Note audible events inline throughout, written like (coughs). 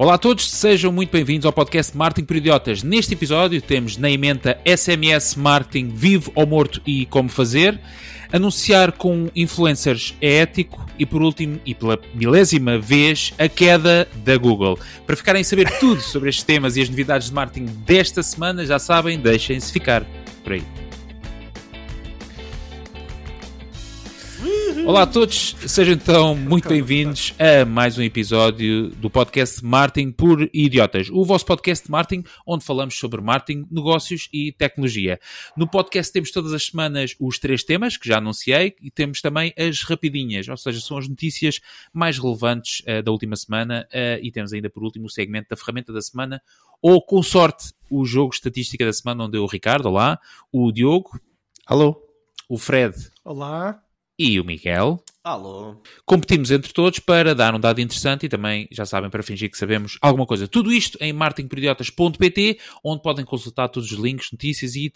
Olá a todos, sejam muito bem-vindos ao podcast Marketing por Idiotas. Neste episódio temos na emenda SMS Marketing Vivo ou Morto e Como Fazer. Anunciar com influencers é ético e por último, e pela milésima vez, a queda da Google. Para ficarem a saber tudo sobre estes temas e as novidades de marketing desta semana, já sabem, deixem-se ficar por aí. Olá a todos, sejam então muito bem-vindos a mais um episódio do podcast Marketing por Idiotas, o vosso podcast de marketing onde falamos sobre marketing, negócios e tecnologia. No podcast temos todas as semanas os três temas que já anunciei e temos também as rapidinhas, ou seja, são as notícias mais relevantes uh, da última semana uh, e temos ainda por último o segmento da ferramenta da semana ou com sorte o jogo estatística da semana onde eu o Ricardo, olá, o Diogo, alô, o Fred, olá e o Miguel. Alô. Competimos entre todos para dar um dado interessante e também, já sabem, para fingir que sabemos alguma coisa. Tudo isto em marketingperidiotas.pt, onde podem consultar todos os links, notícias e uh,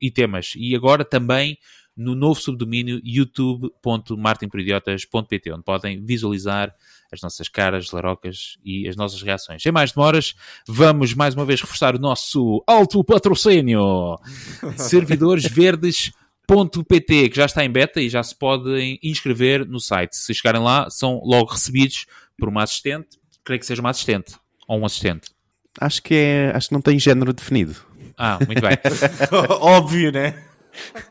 e temas. E agora também no novo subdomínio youtube.marketingperidiotas.pt, onde podem visualizar as nossas caras, larocas e as nossas reações. Sem mais demoras, vamos mais uma vez reforçar o nosso alto patrocínio. (laughs) Servidores verdes .pt, que já está em beta e já se podem inscrever no site. Se chegarem lá, são logo recebidos por uma assistente. Creio que seja uma assistente ou um assistente. Acho que é, acho que não tem género definido. Ah, muito bem. (laughs) Óbvio, né?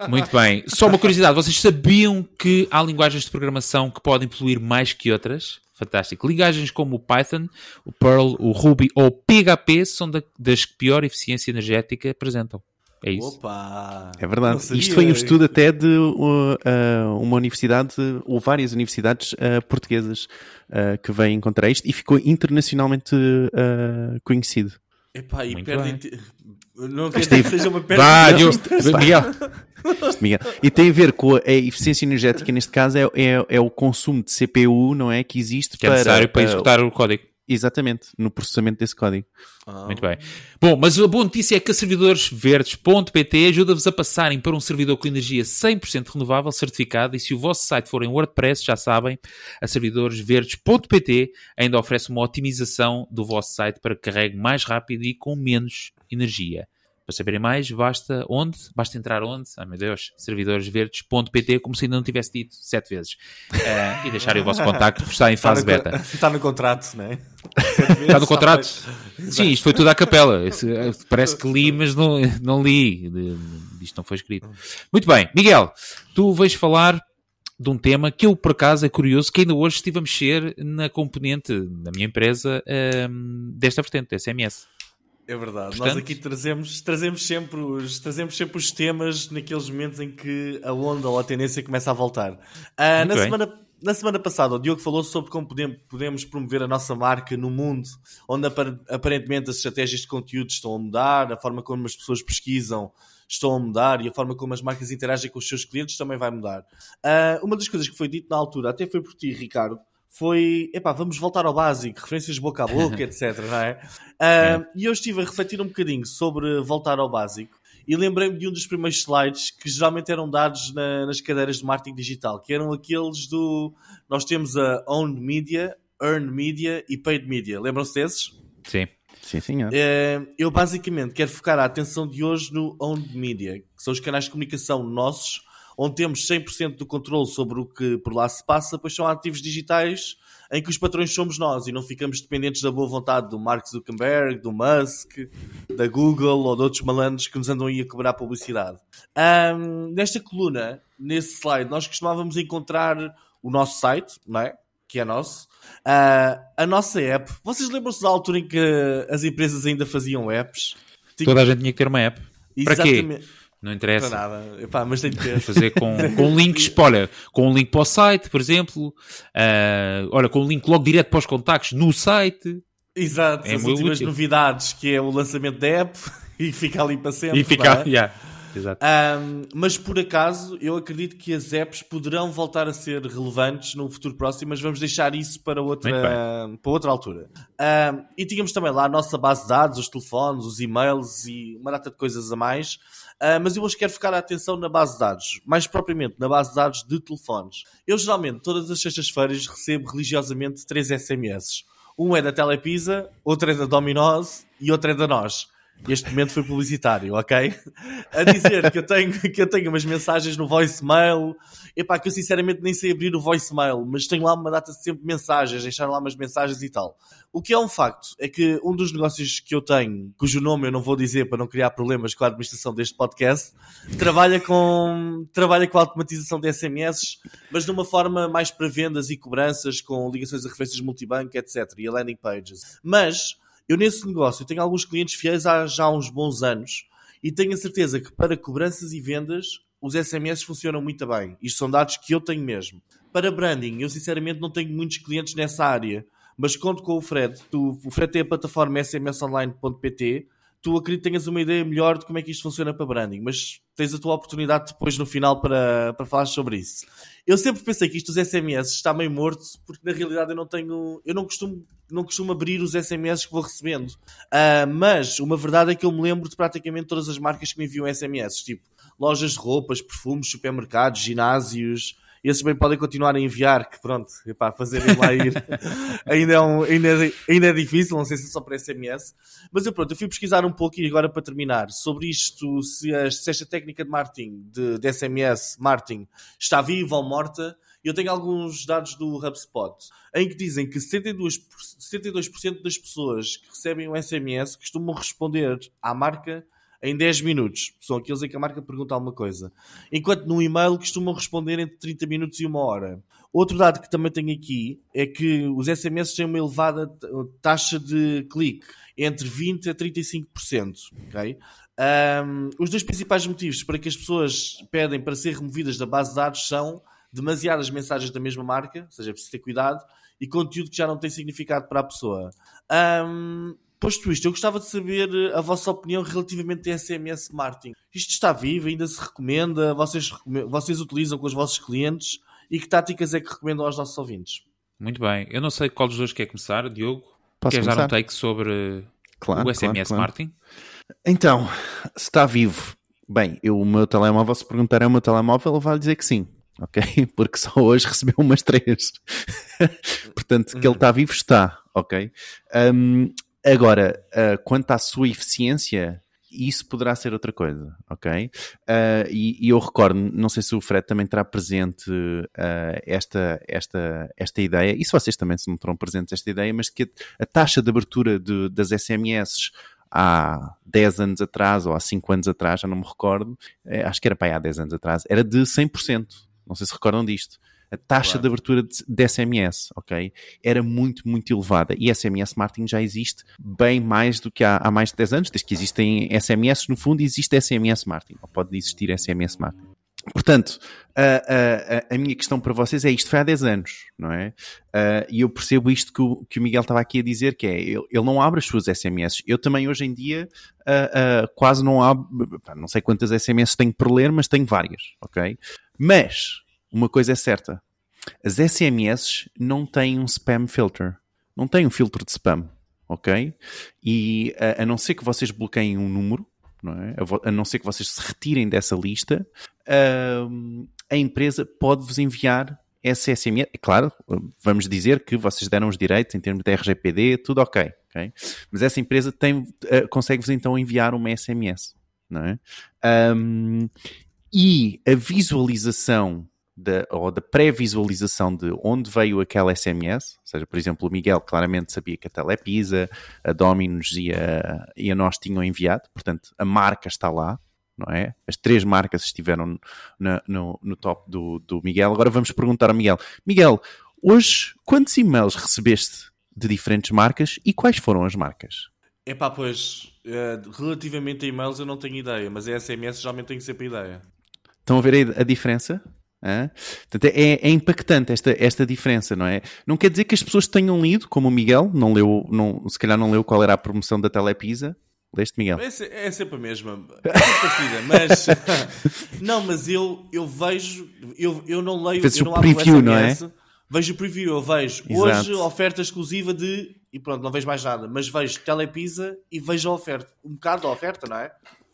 Muito bem. Só uma curiosidade, vocês sabiam que há linguagens de programação que podem poluir mais que outras? Fantástico. Linguagens como o Python, o Perl, o Ruby ou o PHP são das que pior eficiência energética apresentam. É isso. Opa! É verdade. Isto foi um estudo até de uh, uma universidade, ou várias universidades uh, portuguesas uh, que vêm contra isto e ficou internacionalmente uh, conhecido. Epá, e perdem. Não quer dizer que seja uma perda. Vário, Miguel. Miguel. E tem a ver com a eficiência energética, neste caso, é, é, é o consumo de CPU, não é? Que existe que é necessário para executar o código. Exatamente, no processamento desse código. Ah. Muito bem. Bom, mas a boa notícia é que a servidores-verdes.pt ajuda-vos a passarem para um servidor com energia 100% renovável certificado e se o vosso site for em WordPress, já sabem, a servidores-verdes.pt ainda oferece uma otimização do vosso site para que carregue mais rápido e com menos energia. Para saberem mais, basta onde? Basta entrar onde? Ah, meu Deus, servidoresverdes.pt, como se ainda não tivesse dito sete vezes. Uh, e deixarem o vosso contacto, porque está em (laughs) fase está beta. Está no contrato, não é? (laughs) Está no contrato? Sim, isto foi tudo à capela. Eh, parece que li, mas não, não li. Isto não foi escrito. Muito bem, Miguel, tu vais falar de um tema que eu, por acaso, é curioso, que ainda hoje estive a mexer na componente da minha empresa um, desta vertente, SMS. É verdade. Portanto... Nós aqui trazemos, trazemos, sempre os, trazemos sempre os temas naqueles momentos em que a onda ou a tendência começa a voltar. Uh, na, semana, na semana passada, o Diogo falou sobre como podemos, podemos promover a nossa marca no mundo, onde aparentemente as estratégias de conteúdo estão a mudar, a forma como as pessoas pesquisam estão a mudar e a forma como as marcas interagem com os seus clientes também vai mudar. Uh, uma das coisas que foi dito na altura, até foi por ti, Ricardo, foi, epá, vamos voltar ao básico, referências boca a boca, (laughs) etc, não é? Uh, e eu estive a refletir um bocadinho sobre voltar ao básico e lembrei-me de um dos primeiros slides que geralmente eram dados na, nas cadeiras de marketing digital, que eram aqueles do... Nós temos a Owned Media, Earned Media e Paid Media. Lembram-se desses? Sim. Sim, senhor. Eu basicamente quero focar a atenção de hoje no Owned Media, que são os canais de comunicação nossos onde temos 100% do controle sobre o que por lá se passa, pois são ativos digitais em que os patrões somos nós e não ficamos dependentes da boa vontade do Mark Zuckerberg, do Musk, da Google ou de outros malandros que nos andam aí a cobrar publicidade. Um, nesta coluna, nesse slide, nós costumávamos encontrar o nosso site, não é? que é nosso, uh, a nossa app. Vocês lembram-se da altura em que as empresas ainda faziam apps? Toda a gente tinha que ter uma app. Exatamente. Para quê? Não interessa. Nada. Epá, mas tem que ter. Fazer com, com links, (laughs) olha, com um link para o site, por exemplo. Uh, olha, com um link logo direto para os contactos no site. Exato, é as últimas útil. novidades, que é o lançamento da app (laughs) e fica ali para sempre. E fica, é? yeah. Exato. Um, mas por acaso, eu acredito que as apps poderão voltar a ser relevantes no futuro próximo, mas vamos deixar isso para outra, para outra altura. Um, e tínhamos também lá a nossa base de dados, os telefones, os e-mails e uma data de coisas a mais. Uh, mas eu hoje quero focar a atenção na base de dados, mais propriamente na base de dados de telefones. Eu geralmente, todas as sextas-feiras, recebo religiosamente três SMS. Um é da Telepisa, outro é da Domino's e outro é da nós. Este momento foi publicitário, ok? A dizer que eu tenho, que eu tenho umas mensagens no voicemail. Epá, que eu sinceramente nem sei abrir o voicemail, mas tenho lá uma data de sempre mensagens, deixar lá umas mensagens e tal. O que é um facto é que um dos negócios que eu tenho, cujo nome eu não vou dizer para não criar problemas com a administração deste podcast, trabalha com, trabalha com a automatização de SMS, mas de uma forma mais para vendas e cobranças, com ligações a referências multibanco, etc. e a landing pages. Mas eu nesse negócio tenho alguns clientes fiéis há já uns bons anos e tenho a certeza que para cobranças e vendas os SMS funcionam muito bem. Isto são dados que eu tenho mesmo. Para branding, eu sinceramente não tenho muitos clientes nessa área, mas conto com o Fred. O Fred tem a plataforma smsonline.pt tu acredito tenhas uma ideia melhor de como é que isto funciona para branding, mas tens a tua oportunidade depois no final para, para falar sobre isso. Eu sempre pensei que isto dos SMS está meio morto, porque na realidade eu não tenho, eu não costumo, não costumo abrir os SMS que vou recebendo. Uh, mas uma verdade é que eu me lembro de praticamente todas as marcas que me enviam SMS, tipo lojas de roupas, perfumes, supermercados, ginásios, esses bem podem continuar a enviar, que pronto, epá, fazerem lá ir (laughs) ainda, é um, ainda, é, ainda é difícil, não sei se é só para SMS. Mas eu pronto, eu fui pesquisar um pouco e agora para terminar, sobre isto, se, a, se esta técnica de marketing, de, de SMS, marketing, está viva ou morta. Eu tenho alguns dados do HubSpot em que dizem que 72%, 72 das pessoas que recebem um SMS costumam responder à marca em 10 minutos. São aqueles em que a marca pergunta alguma coisa. Enquanto no e-mail costumam responder entre 30 minutos e uma hora. Outro dado que também tenho aqui é que os SMS têm uma elevada taxa de clique, entre 20% a 35%. Okay? Um, os dois principais motivos para que as pessoas pedem para ser removidas da base de dados são demasiadas mensagens da mesma marca, ou seja, é preciso ter cuidado, e conteúdo que já não tem significado para a pessoa. Um, Posto isto, eu gostava de saber eh, a vossa opinião relativamente a SMS marketing. Isto está vivo, ainda se recomenda, vocês, vocês utilizam com os vossos clientes e que táticas é que recomendam aos nossos ouvintes? Muito bem, eu não sei qual dos dois quer começar, Diogo. Posso Queres dar um take sobre claro, o SMS claro, claro. marketing? Então, se está vivo, bem, eu, o meu telemóvel, se perguntar é o meu telemóvel, ele vai dizer que sim (laughs) ok? Porque só hoje recebeu umas três. (laughs) Portanto, que ele está vivo, está, ok? Um, Agora, uh, quanto à sua eficiência, isso poderá ser outra coisa, ok? Uh, e, e, eu recordo, não sei se o Fred também terá presente uh, esta, esta, esta ideia, e se vocês também se não terão presentes esta ideia, mas que a, a taxa de abertura de, das SMS há 10 anos atrás ou há 5 anos atrás, já não me recordo, é, acho que era para aí há 10 anos atrás, era de 100%. Não sei se recordam disto a taxa claro. de abertura de, de, SMS, ok? Era muito, muito elevada. E SMS marketing já existe bem mais do que há, há mais de 10 anos. Desde que existem SMS, no fundo, existe SMS marketing. Ou pode existir SMS marketing. Portanto, a, a, a, minha questão para vocês é isto foi há 10 anos, não é? Uh, e eu percebo isto que o, que o Miguel estava aqui a dizer, que é, ele, ele não abre as suas SMS. Eu também hoje em dia uh, uh, quase não abro, não sei quantas SMS tenho por ler, mas tenho várias, ok? Mas, uma coisa é certa: as SMS não têm um spam filter, não têm um filtro de spam, ok? E a, a não ser que vocês bloqueiem um número, não é? a, a, não ser que vocês se retirem dessa lista, a empresa pode-vos enviar essa SMS. É claro, vamos dizer que vocês deram os direitos em termos de RGPD, tudo ok? Mas essa empresa tem, uh, consegue-vos então enviar uma SMS, não é? Um, e a visualização da, ou da pré-visualização de onde veio aquela SMS, ou seja, por exemplo, o Miguel claramente sabia que a Telepisa, a Dominos e a, e a nós tinham enviado, portanto a marca está lá, não é? As três marcas estiveram no, no, no top do, do Miguel. Agora vamos perguntar ao Miguel: Miguel, hoje quantos e-mails recebeste de diferentes marcas e quais foram as marcas? Epá, pois, uh, relativamente a e-mails eu não tenho ideia, mas a SMS geralmente tenho sempre ideia. Estão a ver a diferença? É? Portanto, é, é, impactante esta, esta diferença, não é? Não quer dizer que as pessoas tenham lido, como o Miguel, não leu, não, se calhar não leu qual era a promoção da Telepisa. Leste, Miguel? É, é sempre a mesma. É parecida, mas. (laughs) não, mas eu, eu vejo. Eu, eu não leio. Eu não o preview, não é? Vejo o preview, eu vejo. Exato. Hoje, oferta exclusiva de e pronto, não vejo mais nada. Mas vejo Telepisa e vejo a oferta. Um bocado da oferta, não é?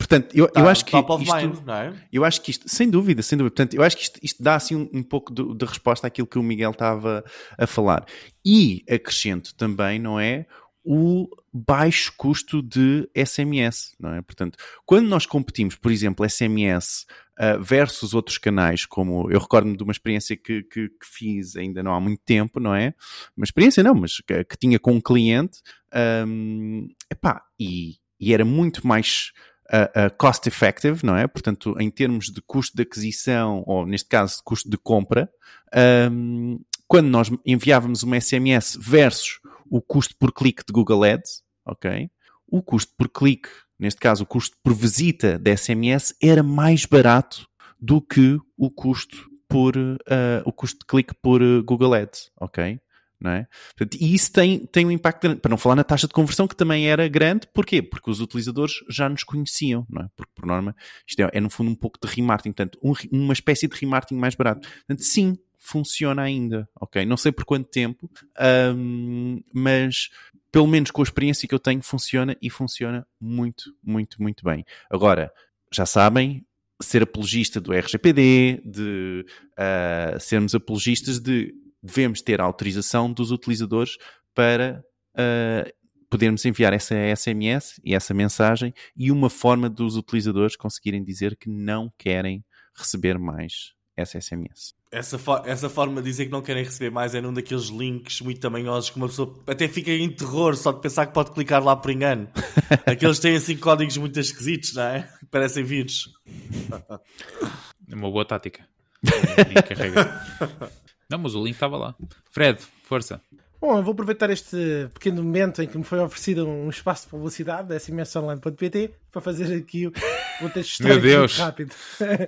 Portanto, eu, tá, eu acho que top isto, mind, é? eu acho que isto, sem dúvida, sem dúvida, portanto, eu acho que isto, isto dá assim um, um pouco de, de, resposta àquilo que o Miguel estava a falar. E acrescento também, não é? O baixo custo de SMS, não é? Portanto, quando nós competimos, por exemplo, SMS uh, versus outros canais, como eu recordo-me de uma experiência que, que, que, fiz ainda não há muito tempo, não é? Uma experiência não, mas que, que tinha com um cliente, um, epá, e, e era muito mais uh, uh, cost effective, não é? Portanto, em termos de custo de aquisição, ou neste caso, custo de compra, um, quando nós enviávamos uma SMS versus o custo por clique de Google Ads, ok? O custo por clique, neste caso o custo por visita da SMS, era mais barato do que o custo por uh, o custo de clique por uh, Google Ads, ok? Não é? Portanto, e isso tem, tem um impacto grande, para não falar na taxa de conversão que também era grande, porquê? Porque os utilizadores já nos conheciam, não é? Porque por norma isto é, é no fundo um pouco de remarketing, portanto, um, uma espécie de remarketing mais barato. Portanto, sim, funciona ainda, ok? Não sei por quanto tempo, um, mas pelo menos com a experiência que eu tenho, funciona e funciona muito, muito, muito bem. Agora, já sabem, ser apologista do RGPD, de uh, sermos apologistas de devemos ter a autorização dos utilizadores para uh, podermos enviar essa SMS e essa mensagem e uma forma dos utilizadores conseguirem dizer que não querem receber mais essa SMS. Essa, fo essa forma de dizer que não querem receber mais é num daqueles links muito tamanhosos que uma pessoa até fica em terror só de pensar que pode clicar lá por engano. (laughs) Aqueles têm assim códigos muito esquisitos, não é? Parecem vírus. (laughs) É uma boa tática. (laughs) não, mas o link estava lá. Fred, força. Bom, eu vou aproveitar este pequeno momento em que me foi oferecido um espaço de publicidade da smsonline.pt para fazer aqui o texto (laughs) histórico Meu Deus. rápido.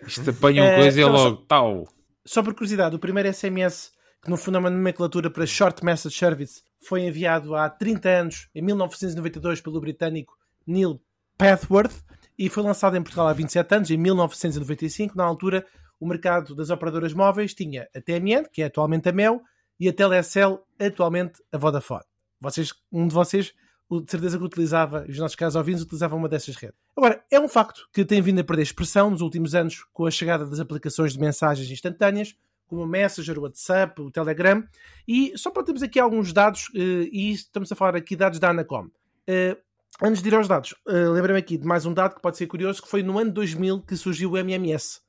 Isto apanha uma (laughs) coisa e é então, logo, tal. Só por curiosidade, o primeiro SMS, que no fundo é uma nomenclatura para Short Message Service, foi enviado há 30 anos, em 1992, pelo britânico Neil Pathworth e foi lançado em Portugal há 27 anos, em 1995. Na altura, o mercado das operadoras móveis tinha a TMN, que é atualmente a Mel, e a Telecel, atualmente a Vodafone. Vocês, um de vocês, de certeza que utilizava, os nossos casos ouvintes utilizavam uma dessas redes. Agora, é um facto que tem vindo a perder expressão nos últimos anos com a chegada das aplicações de mensagens instantâneas, como o Messenger, o WhatsApp, o Telegram, e só para termos aqui alguns dados, eh, e estamos a falar aqui dados da Anacom. Eh, antes de ir aos dados, eh, lembrei-me aqui de mais um dado que pode ser curioso, que foi no ano 2000 que surgiu o MMS,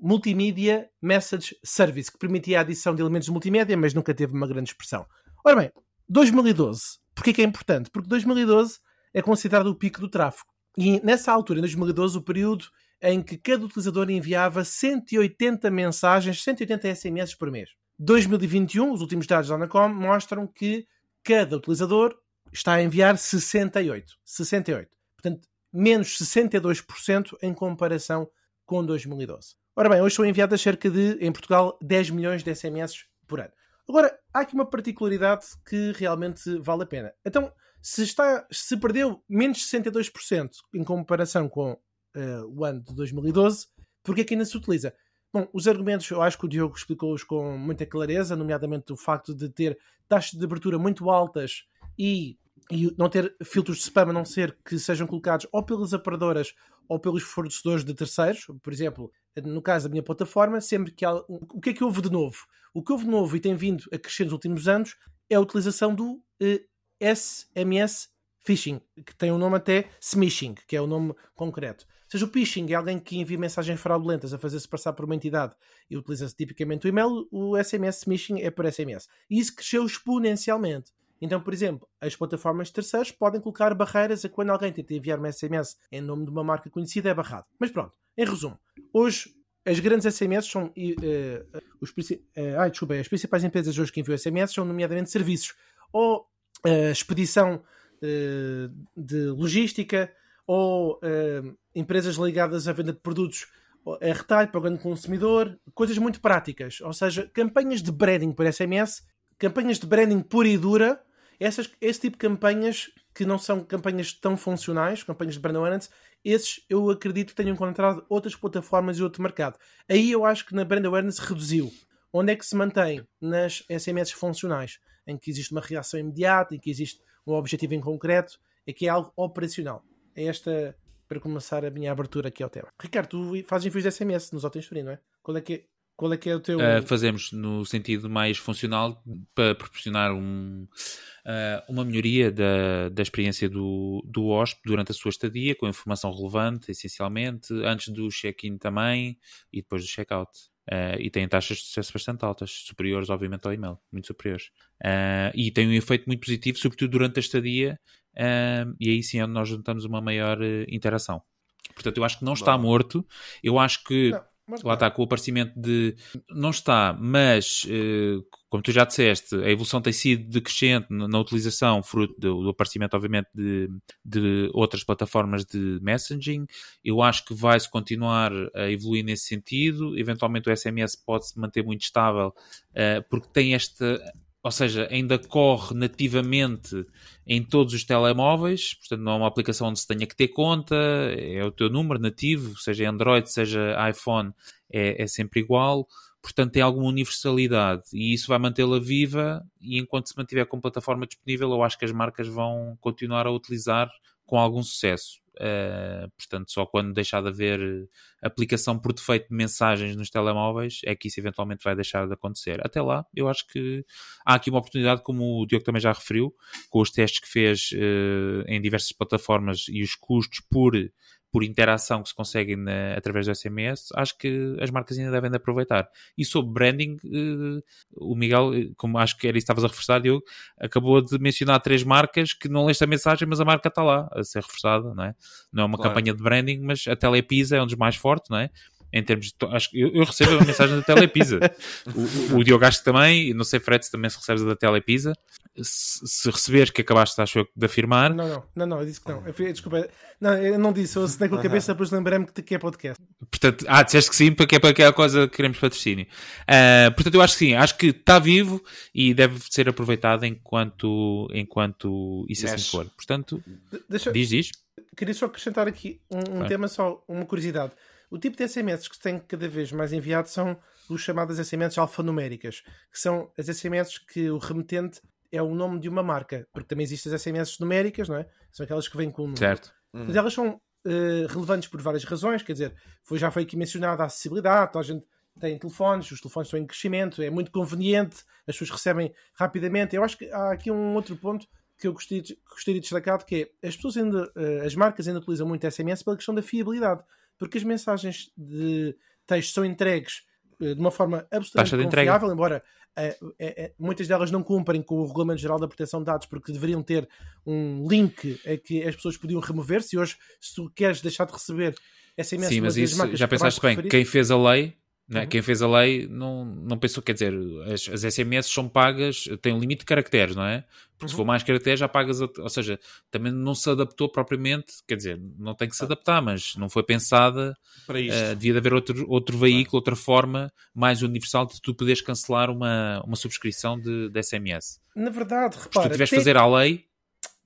Multimedia Message Service, que permitia a adição de elementos de multimédia, mas nunca teve uma grande expressão. Ora bem, 2012. Porquê que é importante? Porque 2012 é considerado o pico do tráfego. E nessa altura, em 2012, o período em que cada utilizador enviava 180 mensagens, 180 SMS por mês. 2021, os últimos dados da Anacom mostram que cada utilizador está a enviar 68. 68. Portanto, menos 62% em comparação com 2012. Ora bem, hoje são enviadas cerca de, em Portugal, 10 milhões de SMS por ano. Agora, há aqui uma particularidade que realmente vale a pena. Então, se, está, se perdeu menos de 62% em comparação com uh, o ano de 2012, por que é que ainda se utiliza? Bom, os argumentos eu acho que o Diogo explicou-os com muita clareza, nomeadamente o facto de ter taxas de abertura muito altas e, e não ter filtros de spam, a não ser que sejam colocados ou pelas operadoras ou pelos fornecedores de terceiros. Por exemplo, no caso da minha plataforma, sempre que há. O que é que houve de novo? O que houve de novo e tem vindo a crescer nos últimos anos é a utilização do eh, SMS phishing, que tem um nome até smishing, que é o nome concreto. Ou seja, o phishing é alguém que envia mensagens fraudulentas a fazer-se passar por uma entidade e utiliza-se tipicamente o e-mail, o SMS smishing é por SMS. E isso cresceu exponencialmente. Então, por exemplo, as plataformas de terceiros podem colocar barreiras a quando alguém tenta enviar um SMS em nome de uma marca conhecida é barrado. Mas pronto, em resumo, hoje as grandes SMS são. Uh, os, uh, ai, desculpa, as principais empresas hoje que enviam SMS são, nomeadamente, serviços ou uh, expedição de logística ou empresas ligadas à venda de produtos a retalho para o grande consumidor, coisas muito práticas, ou seja, campanhas de branding por SMS, campanhas de branding pura e dura essas, esse tipo de campanhas que não são campanhas tão funcionais, campanhas de brand awareness, esses eu acredito que tenham encontrado outras plataformas e outro mercado. Aí eu acho que na brand awareness reduziu. Onde é que se mantém? Nas SMS funcionais. em que existe uma reação imediata, em que existe um objetivo em concreto, aqui é algo operacional. É esta, para começar a minha abertura aqui ao tema. Ricardo, tu fazes envios de SMS nos hotéis free, não é? Qual é que é, qual é, que é o teu... Uh, fazemos no sentido mais funcional para proporcionar um, uh, uma melhoria da, da experiência do, do hóspede durante a sua estadia, com informação relevante, essencialmente, antes do check-in também e depois do check-out. Uh, e tem taxas de sucesso bastante altas, superiores, obviamente, ao e-mail, muito superiores. Uh, e tem um efeito muito positivo, sobretudo durante a estadia, uh, e aí sim é onde nós juntamos uma maior interação. Portanto, eu acho que não está morto, eu acho que. Não mas lá está, com o aparecimento de. Não está, mas, eh, como tu já disseste, a evolução tem sido decrescente na utilização, fruto do, aparecimento, obviamente, de, de outras plataformas de messaging. Eu acho que vai-se continuar a evoluir nesse sentido. Eventualmente, o SMS pode-se manter muito estável, eh, porque tem esta ou seja, ainda corre nativamente em todos os telemóveis, portanto não é uma aplicação onde se tenha que ter conta, é o teu número nativo, seja Android, seja iPhone, é, é sempre igual, portanto tem alguma universalidade e isso vai mantê-la viva e enquanto se mantiver com plataforma disponível eu acho que as marcas vão continuar a utilizar com algum sucesso. Uh, portanto, só quando deixar de haver aplicação por defeito de mensagens nos telemóveis é que isso eventualmente vai deixar de acontecer. Até lá, eu acho que há aqui uma oportunidade, como o Diogo também já referiu, com os testes que fez uh, em diversas plataformas e os custos por por interação que se consegue na, através do SMS, acho que as marcas ainda devem de aproveitar. E sobre branding, uh, o Miguel, eh, como acho que era isso que estavas a reforçar, Diogo, acabou de mencionar três marcas que não leste a mensagem, mas a marca está lá a ser reforçada, não é? Não é uma claro. campanha de branding, mas a Telepisa é um dos mais fortes, não é? Em termos de. Acho, eu, eu recebo a mensagem da Telepisa. (laughs) o, o Diogo acho que também, não sei, Fred, se também se recebes da Telepisa. Se, se receberes que acabaste, acho eu, de afirmar. Não, não, não, não, eu disse que não. Eu, desculpa, não, eu não disse, eu assinei com a cabeça, depois lembrei-me que é podcast. Portanto, ah, disseste que sim, porque é para aquela coisa que queremos patrocínio. Uh, portanto, eu acho que sim, acho que está vivo e deve ser aproveitado enquanto, enquanto isso assim for. Portanto, Deixa, diz, diz. Queria só acrescentar aqui um, um tema, só uma curiosidade. O tipo de SMS que se tem cada vez mais enviado são os chamados SMS alfanuméricas, que são as SMS que o remetente é o nome de uma marca, porque também existem as SMS numéricas, não é? São aquelas que vêm com número. Certo. Uhum. Mas elas são uh, relevantes por várias razões, quer dizer, foi, já foi aqui mencionada a acessibilidade, a gente tem telefones, os telefones estão em crescimento, é muito conveniente, as pessoas recebem rapidamente. Eu acho que há aqui um outro ponto que eu gostaria de, gostaria de destacar, que é as pessoas ainda, uh, as marcas ainda utilizam muito SMS pela questão da fiabilidade porque as mensagens de texto são entregues eh, de uma forma absolutamente confiável, embora é, é, muitas delas não cumprem com o Regulamento Geral da Proteção de Dados porque deveriam ter um link a que as pessoas podiam remover. Se hoje, se tu queres deixar de receber SMS, Sim, mas isso já pensaste bem, quem fez a lei né? Uhum. Quem fez a lei não, não pensou, quer dizer, as, as SMS são pagas, têm um limite de caracteres, não é? Porque uhum. se for mais caracteres já pagas, ou seja, também não se adaptou propriamente, quer dizer, não tem que se adaptar, mas não foi pensada para isto. Uh, devia de haver outro, outro veículo, outra forma mais universal de tu poderes cancelar uma, uma subscrição de, de SMS. Na verdade, repara... Se tu tiveres tem... fazer a lei,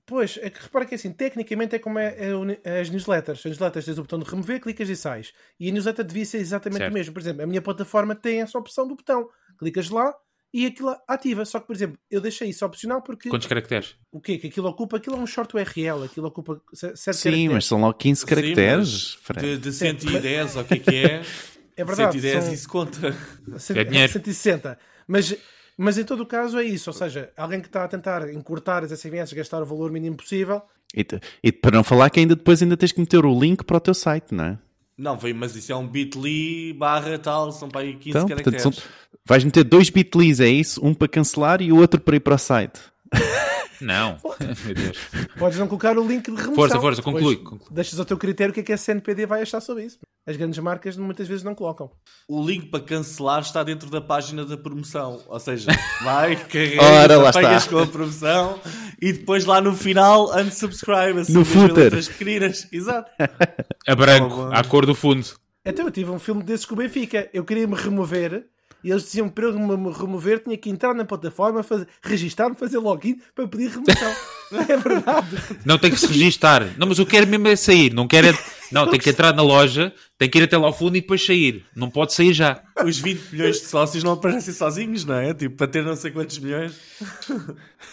Pois, é que repara que assim, tecnicamente é como é, é, as newsletters. As newsletters tens o botão de remover, clicas e sais. E a newsletter devia ser exatamente certo. o mesmo. Por exemplo, a minha plataforma tem essa opção do botão. Clicas lá e aquilo ativa. Só que, por exemplo, eu deixei isso opcional porque. Quantos caracteres? O quê? Que aquilo ocupa? Aquilo é um short URL. Aquilo ocupa 7 Sim, caracteres. mas são logo 15 caracteres. Sim, de, de 110, o que é que é? (laughs) É verdade. 110, são... isso conta. (laughs) É dinheiro. 160. Mas mas em todo o caso é isso, ou seja, alguém que está a tentar encurtar as SMS, gastar o valor mínimo possível. E, e, para não falar que ainda depois ainda tens que meter o link para o teu site, não é? Não, mas isso é um bit.ly barra tal, são para aí 15 então, caracteres. Portanto, são, vais meter dois bit.lys, é isso? Um para cancelar e o outro para ir para o site. (laughs) Não, (laughs) meu Deus. Podes não colocar o link de remoção. Força, força, conclui. Deixas ao teu critério o que é que a CNPD vai achar sobre isso. As grandes marcas muitas vezes não colocam. O link para cancelar está dentro da página da promoção. Ou seja, (laughs) vai, carrega, apanhas com a promoção e depois lá no final unsubscribe. Assim, no footer. pequeninas. Exato. (laughs) A branco, à cor do fundo. Então eu tive um filme desses com o Benfica. Eu queria me remover E eles diziam para eu me remover, tinha que entrar na plataforma, fazer, registar-me, fazer login para pedir remoção. não (laughs) é verdade? Não, tem que se registar. Não, mas eu quero mesmo é sair. Não quero é... Não, tem que entrar na loja, tem que ir até lá ao fundo e depois sair. Não pode sair já. Os 20 milhões de sócios não aparecem sozinhos, não é? Tipo, para ter não sei quantos milhões.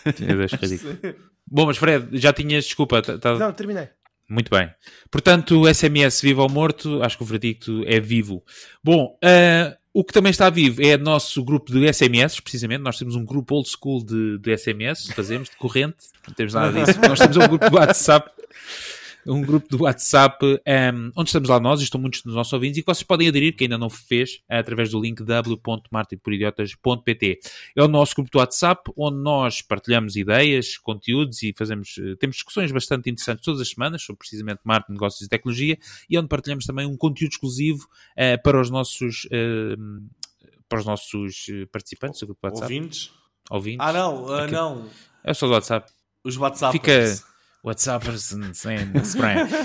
É Bom, mas Fred, já tinhas, desculpa. Tá, tá... Não, terminei. Muito bem. Portanto, SMS vivo ou morto, acho que o verdicto é vivo. Bom, uh, o que também está vivo é nosso grupo de SMS, precisamente. Nós temos um grupo old school de, de SMS, fazemos de corrente, não temos nada disso. (laughs) Nós temos um grupo de WhatsApp um grupo do WhatsApp um, onde estamos lá nós e estão muitos dos nossos ouvintes e que vocês podem aderir, que ainda não fez, através do link w.martinporidiotas.pt. É o nosso grupo do WhatsApp onde nós partilhamos ideias, conteúdos e fazemos, eh, temos discussões bastante interessantes todas as semanas sobre precisamente marketing, negócios e tecnologia e onde partilhamos também um conteúdo exclusivo uh, para os nossos uh, para os nossos eh, participantes do grupo do WhatsApp. Ouvintes? Ouvintes. Ah, não, uh, não. É só do WhatsApp. Os WhatsApp. Fica WhatsAppers and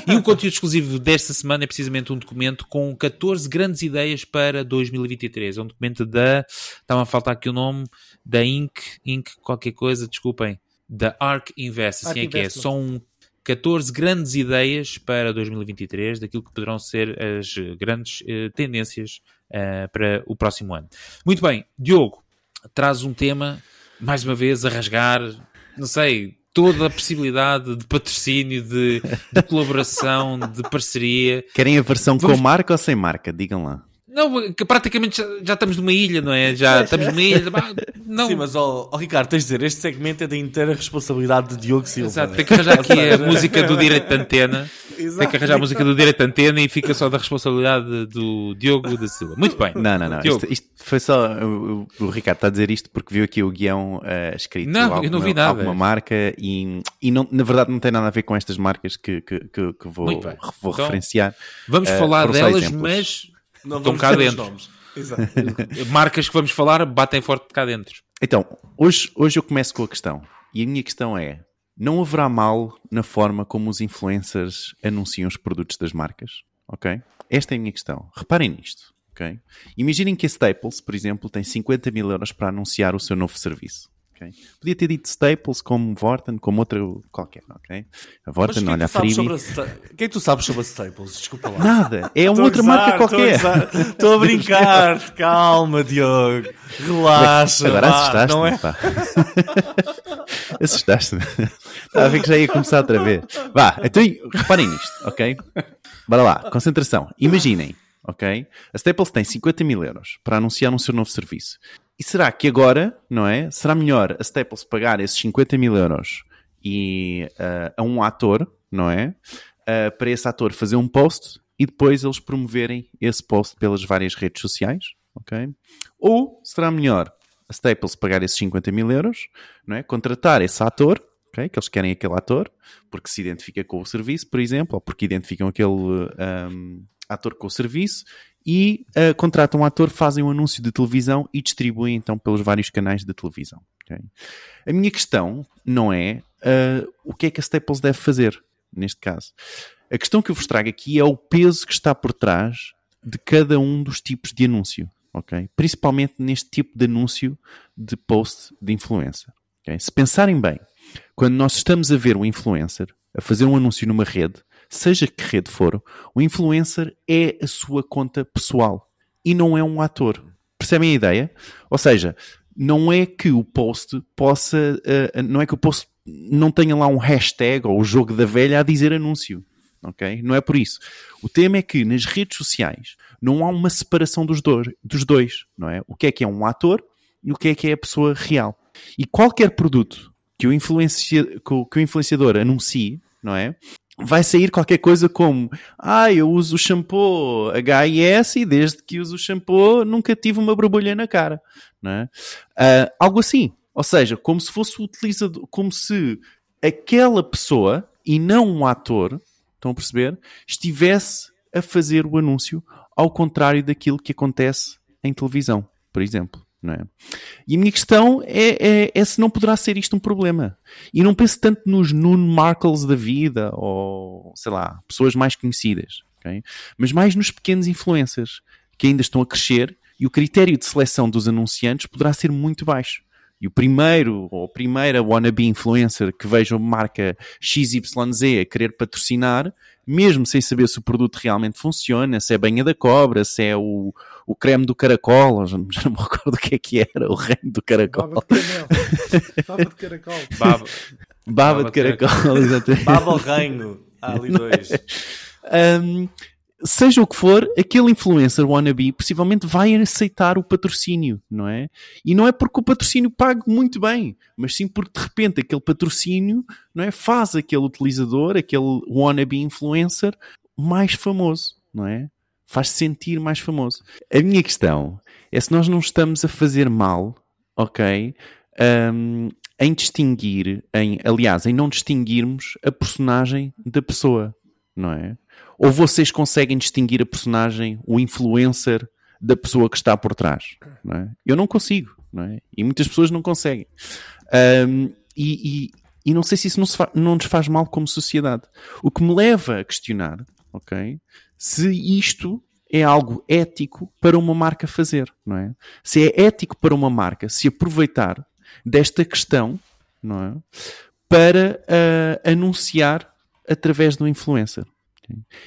E o conteúdo exclusivo desta semana é precisamente um documento com 14 grandes ideias para 2023. É um documento da. Estava a faltar aqui o nome. Da Inc. Inc. qualquer coisa, desculpem. Da Arc Invest, assim Arc é que é. São 14 grandes ideias para 2023 daquilo que poderão ser as grandes uh, tendências uh, para o próximo ano. Muito bem, Diogo, traz um tema, mais uma vez, a rasgar. Não sei, toda a possibilidade de patrocínio, de, de colaboração, de parceria. Querem a versão Vamos... com marca ou sem marca? Digam lá. Não, que praticamente já, já, estamos numa ilha, não é? Já estamos numa ilha. Não. Sim, mas, oh, oh, Ricardo, tens de dizer, este segmento é da inteira responsabilidade de Diogo Silva. Exato, tem que arranjar aqui a música do direito de antena. Exato. (laughs) Tem que arranjar a música do direito de antena e fica só da responsabilidade do Diogo da Silva. Muito bem. Não, não, não. Isto, isto, foi só. O, o, Ricardo está a dizer isto porque viu aqui o guião uh, escrito. Não, alguma, eu não vi nada. Alguma marca e, e não, na verdade não tem nada a ver com estas marcas que, que, que, que vou, vou então, referenciar. Vamos uh, falar delas, mas não estão cá dentro. Exato. (laughs) Marcas que vamos falar batem forte cá dentro. Então, hoje, hoje eu começo com a questão. E a minha questão é: não haverá mal na forma como os influencers anunciam os produtos das marcas? Ok? Esta é a minha questão. Reparem nisto. Ok? Imaginem que a Staples, por exemplo, tem 50 mil euros para anunciar o seu novo serviço. Okay? Podia ter dito Staples como Vorten, como outro qualquer, ok? A Vorten, olha, a Freebie. O que é que tu sabes sobre a Staples? Desculpa lá. Nada, é uma outra marca qualquer. Estou a, brincar, calma, Diogo. Relaxa. Agora assustaste-me, é? pá. (laughs) assustaste-me. Estava a ver que já ia começar outra vez. Vá, então reparem nisto, ok? Bora lá, concentração. Imaginem, ok? A Staples tem 50 mil euros para anunciar um seu novo serviço. E será que agora, não é? Será melhor a Staples pagar esses 50 mil euros e, uh, a um ator, não é? Uh, para esse ator fazer um post e depois eles promoverem esse post pelas várias redes sociais, ok? Ou será melhor a Staples pagar esses 50 mil euros, não é? Contratar esse ator, ok? Que eles querem aquele ator, porque se identifica com o serviço, por exemplo, ou porque identificam aquele um, ator com o serviço e uh, contratam um ator, fazem um anúncio de televisão e distribuem então pelos vários canais de televisão. Okay? A minha questão não é uh, o que é que a Staples deve fazer neste caso. A questão que eu vos trago aqui é o peso que está por trás de cada um dos tipos de anúncio. Okay? Principalmente neste tipo de anúncio de post de influencer. Okay? Se pensarem bem, quando nós estamos a ver um influencer a fazer um anúncio numa rede, seja que rede for, o influencer é a sua conta pessoal e não é um ator. Percebem a ideia? Ou seja, não é que o post possa, uh, não é que o post não tenha lá um hashtag ou o jogo da velha a dizer anúncio. Ok? Não é por isso. O tema é que nas redes sociais não há uma separação dos dois, dos dois, não é? O que é que é um ator e o que é que é a pessoa real. E qualquer produto que o, influencia, que o influenciador anuncie, não é? Vai sair qualquer coisa como ah, eu uso shampoo HIS e desde que uso o shampoo nunca tive uma borbulha na cara. Não é? Uh, algo assim. Ou seja, como se fosse o utilizador, como se aquela pessoa e não um ator, estão a perceber, estivesse a fazer o anúncio ao contrário daquilo que acontece em televisão, por exemplo. Não é? E a minha questão é, é, é, se não poderá ser isto um problema. E não penso tanto nos Nuno Markles da vida, ou sei lá, pessoas mais conhecidas, okay? mas mais nos pequenos influencers que ainda estão a crescer E o critério de seleção dos anunciantes poderá ser muito baixo. E o primeiro ou a primeira wannabe influencer que veja uma marca XYZ a querer patrocinar, mesmo sem saber se o produto realmente funciona, se é banha da cobra, se é o, o creme do caracol, já, (laughs) já não me recordo o que é que era, o reino do caracol. Baba de, (laughs) Baba de caracol. Baba, Baba, Baba de caracol, (laughs) exatamente. Baba ao reino. Há ali dois. um, seja o que for, aquele influencer wannabe possivelmente vai aceitar o patrocínio, não é? E não é porque o patrocínio pague muito bem, mas sim porque de repente aquele patrocínio não é, faz aquele utilizador, aquele wannabe influencer mais famoso, não é? Faz sentir mais famoso. A minha questão é se nós não estamos a fazer mal, ok? Um, em distinguir, em, aliás, em não distinguirmos a personagem da pessoa, não é? Ou vocês conseguem distinguir a personagem, o influencer, da pessoa que está por trás? Não é? Eu não consigo, não é? E muitas pessoas não conseguem. Um, e, e, e, não sei se isso não, fa não nos faz mal como sociedade. O que me leva a questionar, ok? Se isto é algo ético para uma marca fazer, não é? Se é ético para uma marca se aproveitar desta questão, não é? Para uh, anunciar através do influencer.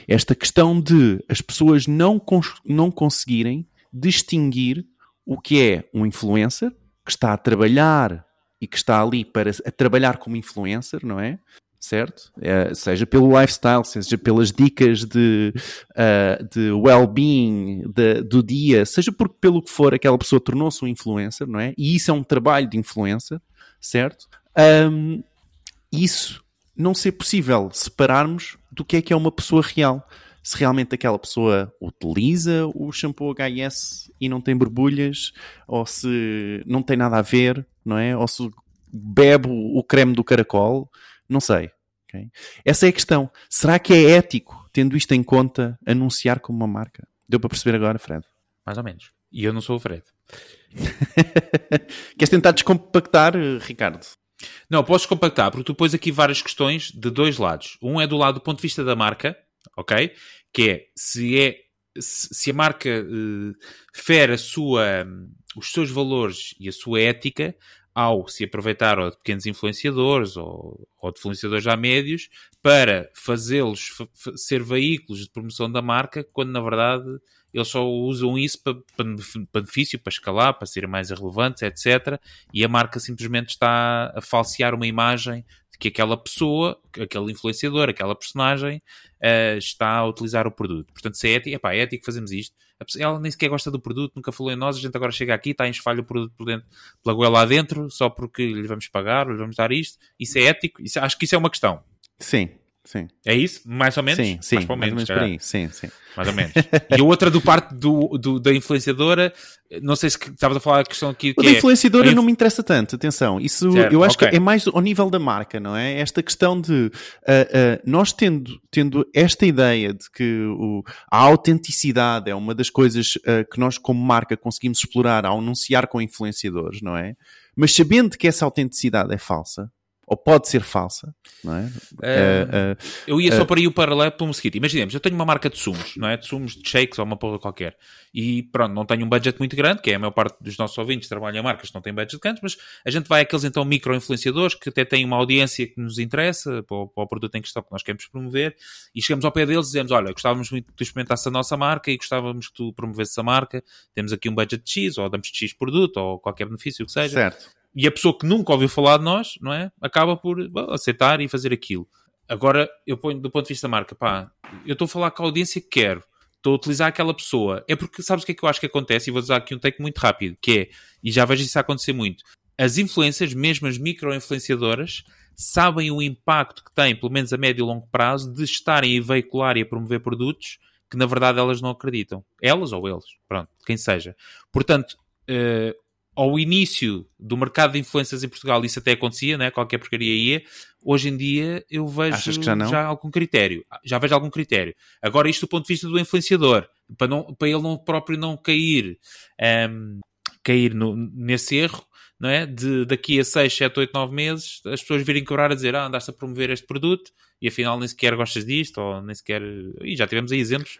Esta questão de as pessoas não, cons não conseguirem distinguir o que é um influencer que está a trabalhar e que está ali para a trabalhar como influencer, não é? Certo? É, seja pelo lifestyle, seja pelas dicas de, uh, de well-being do dia, seja por, pelo que for, aquela pessoa tornou-se um influencer, não é? E isso é um trabalho de influencer, certo? Um, isso não ser possível separarmos do que é que é uma pessoa real. Se realmente aquela pessoa utiliza o shampoo HS e não tem borbulhas, ou se não tem nada a ver, não é? Ou se bebe o creme do caracol, não sei. Okay? Essa é a questão. Será que é ético, tendo isto em conta, anunciar como uma marca? Deu para perceber agora, Fred? Mais ou menos. E eu não sou o Fred. (laughs) Queres tentar descompactar, Ricardo? Não, posso compactar, porque tu pões aqui várias questões de dois lados. Um é do lado do ponto de vista da marca, ok? Que é se é se a marca uh, fere a sua, os seus valores e a sua ética ao se aproveitar ou de pequenos influenciadores ou, ou de influenciadores já médios para fazê-los ser veículos de promoção da marca, quando na verdade eles só usam isso para, para, benefício, para escalar, para ser mais relevantes, etc. E a marca simplesmente está a falsear uma imagem de que aquela pessoa, aquele influenciador, aquela personagem uh, está a utilizar o produto. Portanto, se é ético, epá, é ético fazemos isto. Ela nem sequer gosta do produto, nunca falou em nós, a gente agora chega aqui, está a enxovalhar o produto por dentro, pela goela lá dentro, só porque lhe vamos pagar, lhe vamos dar isto. Isso é ético? Isso, acho que isso é uma questão. Sim, Sim. É isso? Mais ou menos? Sim, sim. Mais, mais ou menos, por aí. Sim, sim. Mais ou menos. e a outra do parte do, do, da influenciadora, não sei se estavas a falar a questão aqui. Que da é, influenciadora inf... não me interessa tanto, atenção. Isso certo, eu acho okay. que é mais ao nível da marca, não é? Esta questão de uh, uh, nós tendo, tendo esta ideia de que o, a autenticidade é uma das coisas uh, que nós, como marca, conseguimos explorar ao anunciar com influenciadores, não é? Mas sabendo que essa autenticidade é falsa, ou pode ser falsa, não é? Uh, uh, eu ia só para aí o paralelo para um seguinte. Imaginemos, eu tenho uma marca de sumos, não é? De sumos, de shakes ou uma porra qualquer. E pronto, não tenho um budget muito grande, que é a maior parte dos nossos ouvintes trabalham em marcas que não têm budget grandes, mas a gente vai àqueles então micro-influenciadores que até têm uma audiência que nos interessa para o, para o produto em questão que nós queremos promover e chegamos ao pé deles e dizemos, olha, gostávamos muito que tu experimentasse a nossa marca e gostávamos que tu promovesse a marca, temos aqui um budget de X, ou damos de X produto, ou qualquer benefício que seja. Certo e a pessoa que nunca ouviu falar de nós, não é? Acaba por bom, aceitar e fazer aquilo. Agora, eu ponho do ponto de vista da marca, pá, eu estou a falar com a audiência que quero, estou a utilizar aquela pessoa. É porque, sabes o que é que eu acho que acontece? E vou usar aqui um take muito rápido, que é, e já vejo isso acontecer muito, as influências, mesmo as micro-influenciadoras, sabem o impacto que tem, pelo menos a médio e longo prazo, de estarem a veicular e a promover produtos que na verdade elas não acreditam. Elas ou eles, pronto, quem seja. Portanto, uh, ao início do mercado de influências em Portugal isso até acontecia, né? qualquer porcaria ia. Hoje em dia eu vejo já, já, algum critério. Já vejo algum critério. Agora, isto do ponto de vista do influenciador, para, não, para ele não, próprio não cair, um, cair no, nesse erro não é? De daqui a 6, 7, 8, 9 meses, as pessoas virem cobrar a dizer, ah, andaste a promover este produto e afinal nem sequer gostas disto, ou nem sequer. E já tivemos aí exemplos.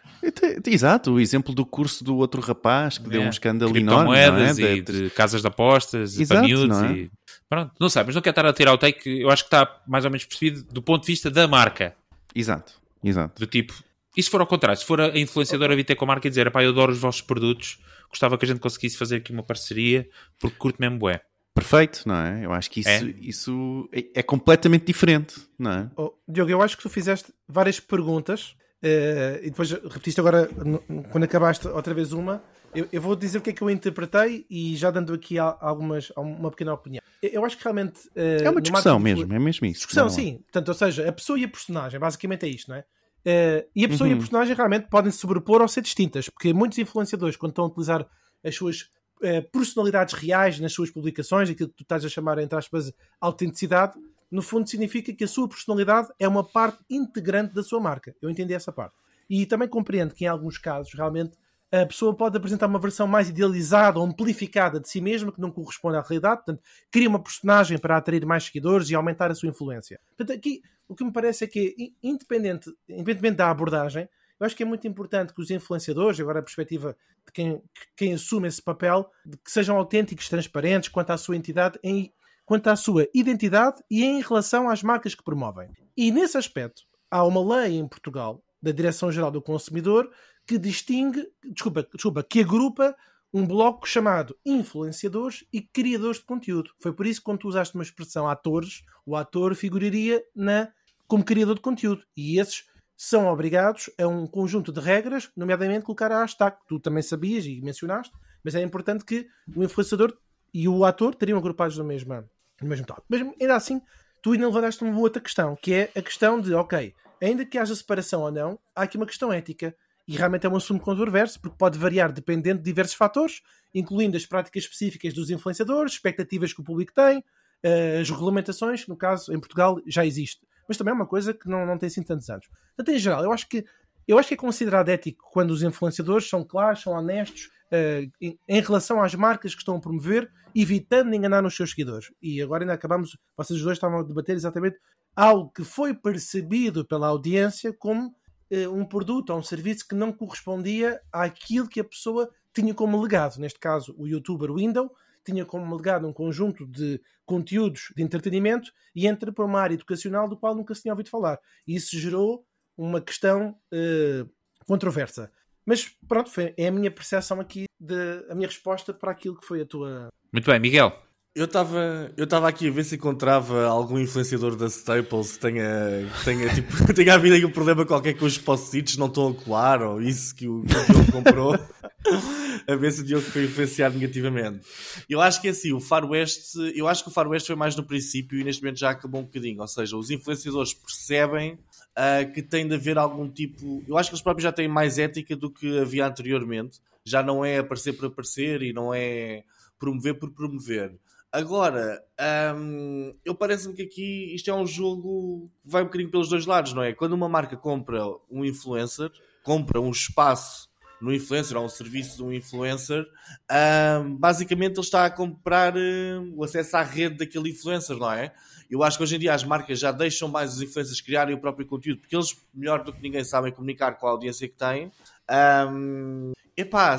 Exato, o exemplo do curso do outro rapaz que é. deu um escândalo enorme. Moedas é? e de casas de apostas, Exato, para é? e. Pronto, não sei, mas não quero estar a tirar o take, eu acho que está mais ou menos percebido do ponto de vista da marca. Exato, exato. Do tipo, e se for ao contrário, se for a influenciadora vir ter com a marca e dizer, pá, eu adoro os vossos produtos, gostava que a gente conseguisse fazer aqui uma parceria, porque curto mesmo bué. Perfeito, não é? Eu acho que isso é, isso é, é completamente diferente, não é? Oh, Diogo, eu acho que tu fizeste várias perguntas uh, e depois repetiste agora, quando acabaste outra vez uma, eu, eu, vou dizer o que é que eu interpretei e já dando aqui algumas, uma pequena opinião. Eu acho que realmente. Uh, é uma discussão mesmo, é mesmo isso. Discussão, sim. Portanto, ou seja, a pessoa e a personagem, basicamente é isto, não é? Uh, e a pessoa uhum. e a personagem realmente podem se sobrepor ou ser distintas, porque muitos influenciadores, quando estão a utilizar as suas personalidades reais nas suas publicações, aquilo que tu estás a chamar, entre aspas, autenticidade, no fundo significa que a sua personalidade é uma parte integrante da sua marca. Eu entendi essa parte. E também compreendo que em alguns casos, realmente, a pessoa pode apresentar uma versão mais idealizada ou amplificada de si mesma que não corresponde à realidade, portanto, cria uma personagem para atrair mais seguidores e aumentar a sua influência. Portanto, aqui o que me parece é que, independente, independentemente da abordagem, eu acho que é muito importante que os influenciadores, agora a perspectiva de quem, quem assume esse papel, que sejam autênticos, transparentes quanto à sua entidade, em, quanto à sua identidade e em relação às marcas que promovem. E nesse aspecto, há uma lei em Portugal, da Direção-Geral do Consumidor, que distingue, desculpa, desculpa, que agrupa um bloco chamado influenciadores e criadores de conteúdo. Foi por isso que quando tu usaste uma expressão atores, o ator figuraria na como criador de conteúdo. E esses são obrigados a um conjunto de regras, nomeadamente colocar a hashtag. Tu também sabias e mencionaste, mas é importante que o influenciador e o ator teriam agrupados no mesmo, no mesmo top. Mas ainda assim, tu ainda levantaste uma outra questão, que é a questão de, ok, ainda que haja separação ou não, há aqui uma questão ética. E realmente é um assunto controverso, porque pode variar dependendo de diversos fatores, incluindo as práticas específicas dos influenciadores, expectativas que o público tem, eh, as regulamentações, que no caso em Portugal já existe mas também é uma coisa que não, não tem assim tantos anos. Portanto, em geral, eu acho que eu acho que é considerado ético quando os influenciadores são claros, são honestos uh, em, em, relação às marcas que estão a promover, evitando enganar os seus seguidores. E agora ainda acabamos, vocês dois estavam a debater exatamente algo que foi percebido pela audiência como uh, um produto ou um serviço que não correspondia àquilo que a pessoa tinha como legado. Neste caso, o youtuber Window tinha como legado um conjunto de conteúdos de entretenimento e entra para uma área educacional do qual nunca se tinha ouvido falar. E isso gerou uma questão uh, controversa. Mas pronto, foi, é a minha percepção aqui, de, a minha resposta para aquilo que foi a tua. Muito bem, Miguel. Eu estava eu tava aqui a ver se encontrava algum influenciador da Staples que tenha, que tenha, (laughs) tipo, tenha havido aí um problema qualquer com os post-its não estão a colar ou isso que o, comprou. (laughs) a ver se o Diogo foi influenciado negativamente. Eu acho que é assim, o Far West, eu acho que o Far West foi mais no princípio e neste momento já acabou um bocadinho. Ou seja, os influenciadores percebem uh, que tem de haver algum tipo. Eu acho que eles próprios já têm mais ética do que havia anteriormente. Já não é aparecer por aparecer e não é promover por promover. Agora, hum, eu parece-me que aqui isto é um jogo que vai um bocadinho pelos dois lados, não é? Quando uma marca compra um influencer, compra um espaço no influencer ou um serviço de um influencer, basicamente ele está a comprar hum, o acesso à rede daquele influencer, não é? Eu acho que hoje em dia as marcas já deixam mais os influencers criarem o próprio conteúdo, porque eles, melhor do que ninguém, sabem comunicar com a audiência que têm. Um, epá,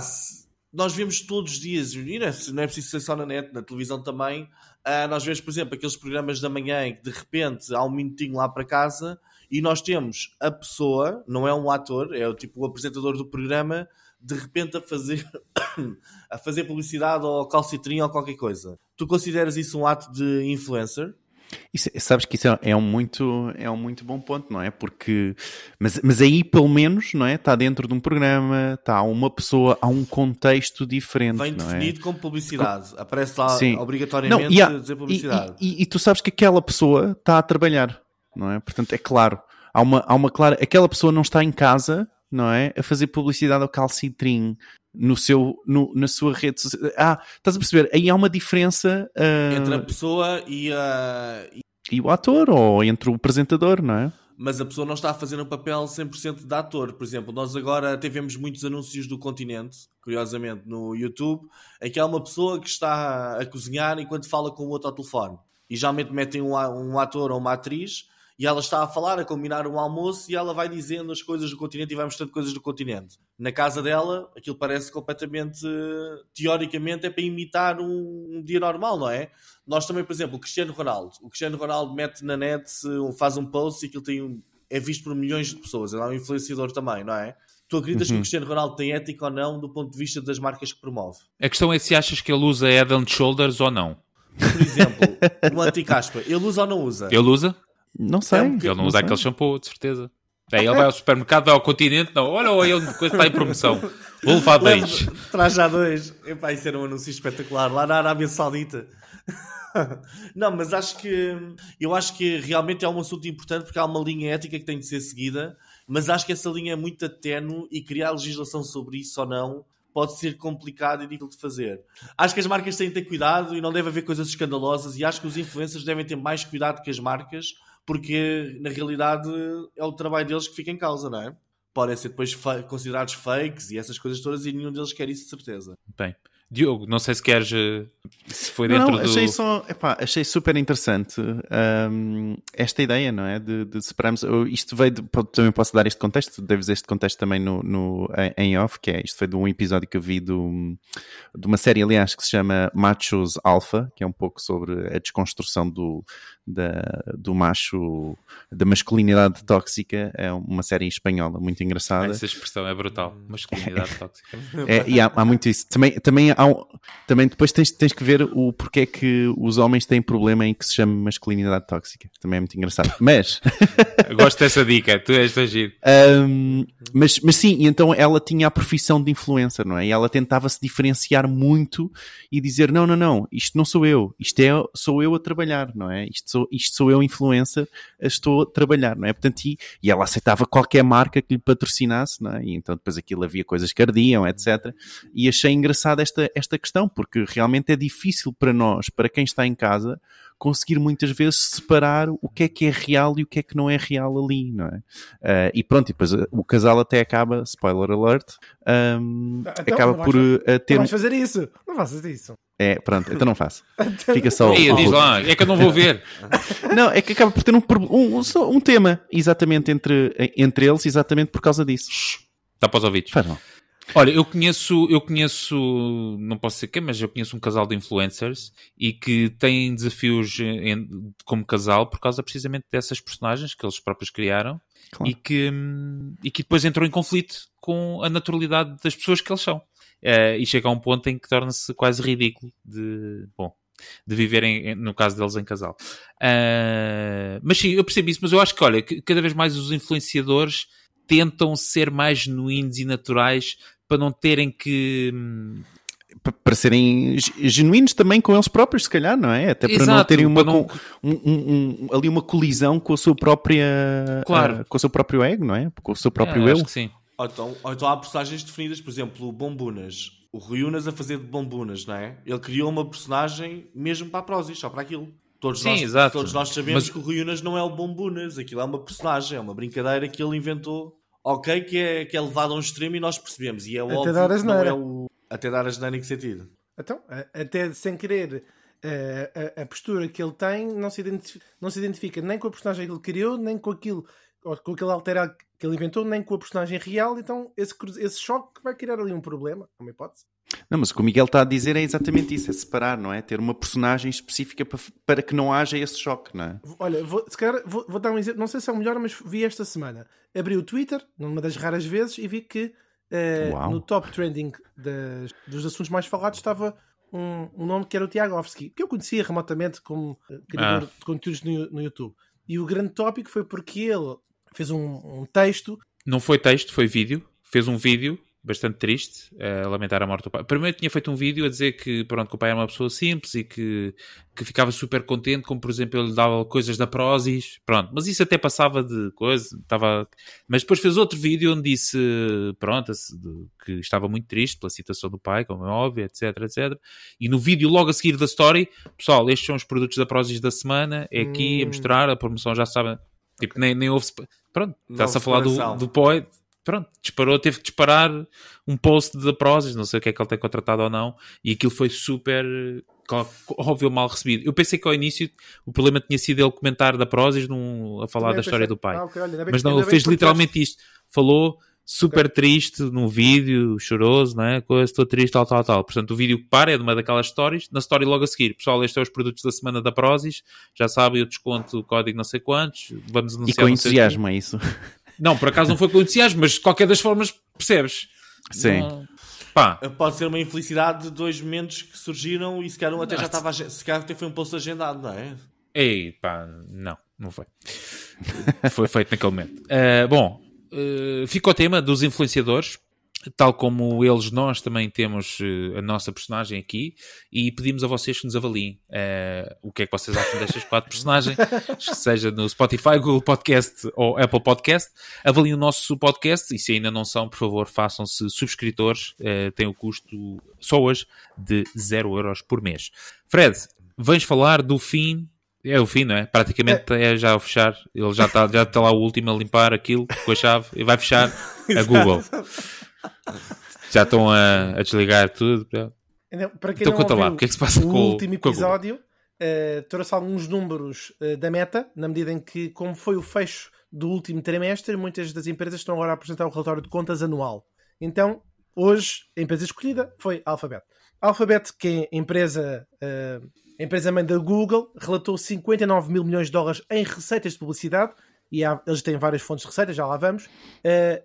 nós vemos todos os dias, e não é, não é preciso ser só na net, na televisão também, uh, nós vemos, por exemplo, aqueles programas da manhã em que de repente há um minutinho lá para casa e nós temos a pessoa, não é um ator, é o tipo o apresentador do programa, de repente a fazer (coughs) a fazer publicidade ou calcitrinho ou qualquer coisa. Tu consideras isso um ato de influencer? Isso, sabes que isso é, é, um muito, é um muito bom ponto, não é? Porque, mas, mas aí pelo menos, não é? Está dentro de um programa, está uma pessoa, há um contexto diferente. Vem é? definido é? como publicidade. Com... Aparece lá Sim. obrigatoriamente não, e há, dizer publicidade. E, e, e, tu sabes que aquela pessoa está a trabalhar, não é? Portanto, é claro. Há uma, há uma clara. Aquela pessoa não está em casa, não é? A fazer publicidade ao calcitrim, no seu, no, na sua rede social. Ah, estás a perceber? Aí há uma diferença uh... entre a pessoa e, a e o ator, ou entre o apresentador, não é? mas a pessoa não está a fazer um papel 100% de ator. Por exemplo, nós agora tivemos muitos anúncios do Continente, curiosamente, no YouTube, em que há uma pessoa que está a cozinhar enquanto fala com o outro ao telefone. E geralmente metem um, um ator ou uma atriz e ela está a falar, a combinar um almoço e ela vai dizendo as coisas do continente e vai mostrando coisas do continente. Na casa dela, aquilo parece completamente, teoricamente, é para imitar um, um dia normal, não é? Nós também, por exemplo, o Cristiano Ronaldo. O Cristiano Ronaldo mete na net, faz um post e aquilo tem um, é visto por milhões de pessoas. Ele é um influenciador também, não é? Tu acreditas uhum. que o Cristiano Ronaldo tem ética ou não do ponto de vista das marcas que promove? A questão é se achas que ele usa Head and Shoulders ou não. Por exemplo, no anti-caspa, ele usa ou não usa? Ele usa? Não sei. É ele não, usa sei. aquele shampoo, de certeza. É, ele vai ao supermercado, vai ao continente, não, olha, olha onde coisa está em promoção. Vou levar dois. Traz já dois. Epá, isso era um anúncio espetacular, lá na Arábia Saudita. (laughs) não, mas acho que eu acho que realmente é um assunto importante porque há uma linha ética que tem de ser seguida, mas acho que essa linha é muito tenue e criar legislação sobre isso ou não pode ser complicado e difícil de fazer. Acho que as marcas têm de ter cuidado e não deve haver coisas escandalosas e acho que os influencers devem ter mais cuidado que as marcas porque na realidade é o trabalho deles que fica em causa, não é? Podem ser depois considerados fakes e essas coisas todas e nenhum deles quer isso de certeza. Bem, Diogo, não sei se queres. Eh, se foi dentro não, achei do. Só, epá, achei super interessante um, esta ideia, não é? De, de separarmos. Isto veio. De, também posso dar este contexto, deves este contexto também no, no, em off, que é. Isto foi de um episódio que eu vi do, de uma série, aliás, que se chama Machos Alpha, que é um pouco sobre a desconstrução do, da, do macho, da masculinidade tóxica. É uma série espanhola muito engraçada. Essa expressão é brutal. Masculinidade (laughs) tóxica. É, e há, há, muito isso. Também, também, há um, também depois tens, tens que ver o porquê é que os homens têm problema em que se chama masculinidade tóxica. Também é muito engraçado. Mas. (laughs) Gosto dessa dica, tu és agir. Um, mas, mas sim, então ela tinha a profissão de influencer, não é? E ela tentava se diferenciar muito e dizer: não, não, não, isto não sou eu, isto é, sou eu a trabalhar, não é? Isto sou, isto sou eu, influencer, estou a trabalhar, não é? Portanto, e, e ela aceitava qualquer marca que lhe patrocinasse, não é? E então depois aquilo havia coisas que ardiam, etc. E achei engraçada esta, esta questão, porque realmente é difícil para nós, para quem está em casa, conseguir muitas vezes separar o que é que é real e o que é que não é real ali, não é? Uh, e pronto, e depois o casal até acaba, spoiler alert, um, então, acaba por uh, ter. Não vais fazer isso, não faças isso. É, pronto, então não faço. (laughs) Fica só. Ei, diz lá, é que eu não vou ver. (laughs) não, é que acaba por ter um, um, um, tema exatamente entre, entre eles, exatamente por causa disso. Está para os ouvidos. Faz não. Olha, eu conheço, eu conheço, não posso ser quem, mas eu conheço um casal de influencers e que têm desafios em, como casal por causa precisamente dessas personagens que eles próprios criaram claro. e, que, e que depois entram em conflito com a naturalidade das pessoas que eles são. Uh, e chega a um ponto em que torna-se quase ridículo de, bom, de viverem, no caso deles, em casal. Uh, mas sim, eu percebo isso, mas eu acho que, olha, cada vez mais os influenciadores tentam ser mais genuínos e naturais para não terem que para serem genuínos também com eles próprios, se calhar, não é? Até para Exato, não terem uma, não... Um, um, um, ali uma colisão com a sua própria claro. Uh, com o seu próprio ego, não é? Com o seu próprio é, eu. sim. Ou então, ou então há personagens definidas, por exemplo, o Bombunas. O Rui Unas a fazer de Bombunas, não é? Ele criou uma personagem mesmo para a Prozis, só para aquilo. Todos, sim, nós, exato. todos nós sabemos Mas... que o Rui Unas não é o Bombunas, aquilo é uma personagem, é uma brincadeira que ele inventou ok que é, que é levado a um extremo e nós percebemos. E é até óbvio dar que não é o... Até dar a geneira em que sentido? Então, até sem querer, a, a, postura que ele tem não se, identifica, não se identifica nem com a personagem que ele criou, nem com aquilo com aquele alterado que ele inventou, nem com a personagem real, então esse, esse choque vai criar ali um problema, é uma hipótese. Não, mas o que o Miguel está a dizer é exatamente isso: é separar, não é? Ter uma personagem específica para, para que não haja esse choque, não é? Olha, vou, se calhar, vou, vou dar um exemplo, não sei se é o melhor, mas vi esta semana. Abri o Twitter, numa das raras vezes, e vi que uh, no top trending das, dos assuntos mais falados estava um, um, nome que era o Tiagovski, que eu conhecia remotamente como uh, criador ah. de conteúdos no, no YouTube. E o grande tópico foi porque ele fez um, um texto. Não foi texto, foi vídeo. Fez um vídeo bastante triste a lamentar a morte do pai. Primeiro tinha feito um vídeo a dizer que, pronto, que o pai era uma pessoa simples e que, que ficava super contente, como por exemplo ele dava coisas da Prozis, pronto, mas isso até passava de coisa, estava... Mas depois fez outro vídeo onde disse, pronto, que estava muito triste pela situação do pai, como é óbvio, etc, etc. E no vídeo logo a seguir da story, pessoal, estes são os produtos da Prozis da semana, é aqui hum. a mostrar, a promoção já sabe Tipo, nem, nem houve. Pronto, está-se a falar do, do Poe. Pronto, disparou, teve que disparar um post da Prozis, não sei o que é que ele tem contratado ou não, e aquilo foi super óbvio mal recebido. Eu pensei que ao início o problema tinha sido ele comentar da Prozis num, a falar Também da história do pai. Ah, okay, olha, Mas não, ele fez literalmente isto. Falou super okay. triste num vídeo, choroso, não é? Estou triste, tal, tal, tal. Portanto, o vídeo que para é de uma daquelas stories. Na story logo a seguir, pessoal, estes são os produtos da semana da Prozis. Já sabem, eu desconto o código não sei quantos. Vamos anunciar. E com entusiasmo, é isso? (laughs) Não, por acaso não foi com entusiasmo, mas de qualquer das formas, percebes? Sim. Não... Pá. Pode ser uma infelicidade de dois momentos que surgiram e se calhar um até já estava. Se calhar até foi um post agendado, não é? Ei, pá, não, não foi. foi feito naquele momento. Uh, bom, uh, fica o tema dos influenciadores tal como eles, nós também temos uh, a nossa personagem aqui e pedimos a vocês que nos avaliem uh, o que é que vocês acham destas quatro personagens, (laughs) seja no Spotify, Google Podcast ou Apple Podcast. Avaliem o nosso podcast e se ainda não são, por favor, façam-se subscritores. Uh, tem o custo só hoje de 0 euros por mês. Fred, vens falar do fim é o fim, não é? Praticamente é, é já a fechar. Ele já está já tá lá o último a limpar aquilo com a chave e vai fechar a Google. (laughs) (laughs) Já estão a, a desligar tudo. Então, para quem então, não conta lá, o que é que se passa o com o último episódio? Uh, trouxe alguns números uh, da meta, na medida em que, como foi o fecho do último trimestre, muitas das empresas estão agora a apresentar o relatório de contas anual. Então, hoje, a empresa escolhida foi a Alphabet. A Alphabet, que é a empresa, uh, a empresa mãe da Google, relatou 59 mil milhões de dólares em receitas de publicidade, e há, eles têm várias fontes de receita, já lá vamos, uh,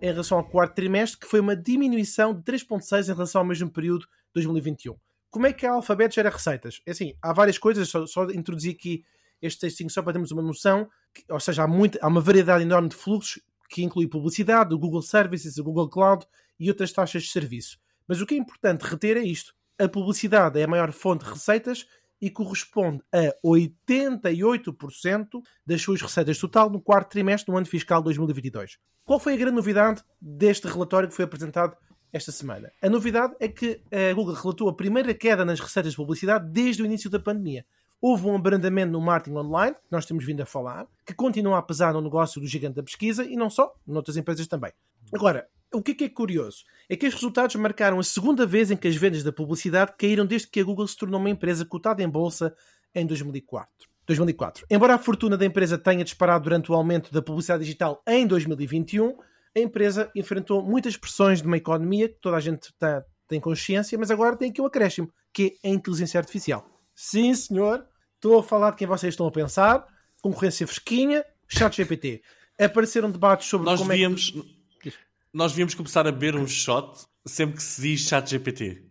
em relação ao quarto trimestre, que foi uma diminuição de 3,6% em relação ao mesmo período de 2021. Como é que a Alphabet gera receitas? É assim, há várias coisas, só, só introduzi aqui este textinho só para termos uma noção, que, ou seja, há, muito, há uma variedade enorme de fluxos que inclui publicidade, o Google Services, o Google Cloud e outras taxas de serviço. Mas o que é importante reter é isto. A publicidade é a maior fonte de receitas e corresponde a 88% das suas receitas total no quarto trimestre do ano fiscal 2022. Qual foi a grande novidade deste relatório que foi apresentado esta semana? A novidade é que a Google relatou a primeira queda nas receitas de publicidade desde o início da pandemia. Houve um abrandamento no marketing online, que nós temos vindo a falar, que continua a pesar no negócio do gigante da pesquisa e não só, noutras empresas também. Agora, o que é, que é curioso? É que estes resultados marcaram a segunda vez em que as vendas da publicidade caíram desde que a Google se tornou uma empresa cotada em bolsa em 2004. 2004. Embora a fortuna da empresa tenha disparado durante o aumento da publicidade digital em 2021, a empresa enfrentou muitas pressões de uma economia que toda a gente tá, tem consciência, mas agora tem aqui um acréscimo, que é a inteligência artificial. Sim, senhor, estou a falar de quem vocês estão a pensar, concorrência fresquinha, chat GPT. Apareceram debates sobre Nós como devíamos... é que nós devíamos começar a beber um shot sempre que se diz chat GPT.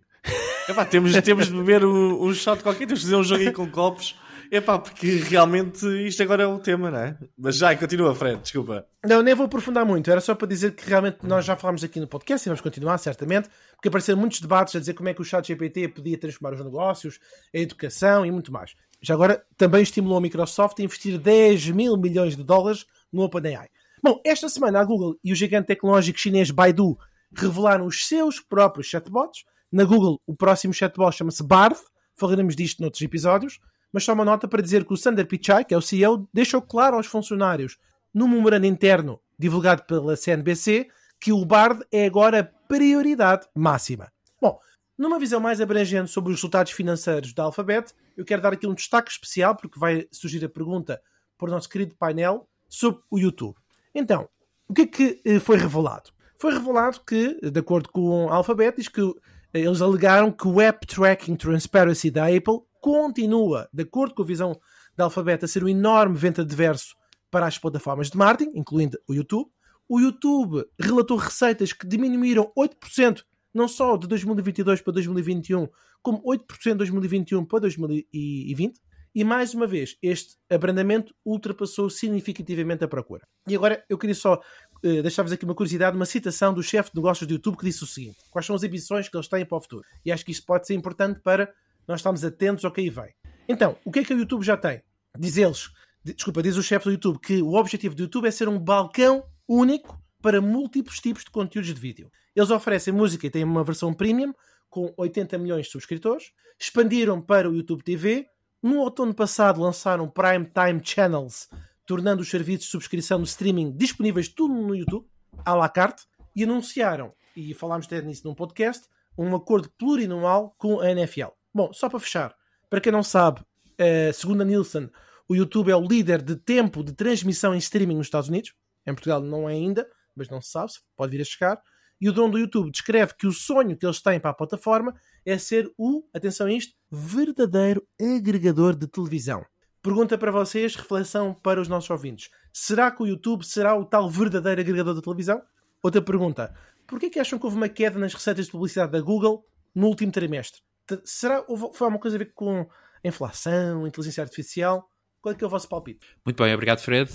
Epá, temos, temos de beber um, um shot qualquer, temos de fazer um jogo com copos. Epá, porque realmente isto agora é o tema, não é? Mas já, continua, Fred, desculpa. Não, nem vou aprofundar muito, era só para dizer que realmente nós já falámos aqui no podcast e vamos continuar, certamente, porque apareceram muitos debates a dizer como é que o chat GPT podia transformar os negócios, a educação e muito mais. Já agora também estimulou a Microsoft a investir 10 mil milhões de dólares no OpenAI. Bom, esta semana a Google e o gigante tecnológico chinês Baidu revelaram os seus próprios chatbots. Na Google, o próximo chatbot chama-se Barth. Falaremos disto noutros episódios. Mas só uma nota para dizer que o Sander Pichai, que é o CEO, deixou claro aos funcionários, no memorando interno divulgado pela CNBC, que o Bard é agora prioridade máxima. Bom, numa visão mais abrangente sobre os resultados financeiros da Alphabet, eu quero dar aqui um destaque especial, porque vai surgir a pergunta por nosso querido painel sobre o YouTube. Então, o que é que eh, foi revelado? Foi revelado que, de acordo com a Alphabet, diz que eh, eles alegaram que o App Tracking Transparency da Apple continua, de acordo com a visão da Alphabet, a ser um enorme vento adverso para as plataformas de marketing, incluindo o YouTube. O YouTube relatou receitas que diminuíram 8%, não só de 2022 para 2021, como 8% de 2021 para 2020. E mais uma vez, este abrandamento ultrapassou significativamente a procura. E agora eu queria só uh, deixar-vos aqui uma curiosidade, uma citação do chefe de negócios do YouTube que disse o seguinte: quais são as ambições que eles têm para o futuro? E acho que isto pode ser importante para nós estarmos atentos ao que aí vem. Então, o que é que o YouTube já tem? Diz eles, desculpa, diz o chefe do YouTube que o objetivo do YouTube é ser um balcão único para múltiplos tipos de conteúdos de vídeo. Eles oferecem música e têm uma versão premium com 80 milhões de subscritores, expandiram para o YouTube TV, no outono passado lançaram Prime Time Channels tornando os serviços de subscrição de streaming disponíveis tudo no YouTube, à la carte, e anunciaram, e falámos até nisso num podcast, um acordo plurianual com a NFL. Bom, só para fechar, para quem não sabe, uh, segundo a Nielsen, o YouTube é o líder de tempo de transmissão em streaming nos Estados Unidos. Em Portugal não é ainda, mas não se sabe, pode vir a chegar. E o dono do YouTube descreve que o sonho que eles têm para a plataforma é ser o, atenção a isto, verdadeiro agregador de televisão. Pergunta para vocês, reflexão para os nossos ouvintes. Será que o YouTube será o tal verdadeiro agregador de televisão? Outra pergunta. Por que acham que houve uma queda nas receitas de publicidade da Google no último trimestre? Será que foi alguma coisa a ver com inflação, inteligência artificial? Qual é que é o vosso palpite? Muito bem, obrigado Fred.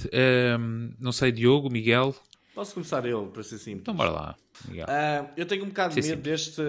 Um, não sei, Diogo, Miguel, Posso começar eu, para ser simples? Então bora lá. Uh, eu tenho um bocado de medo deste,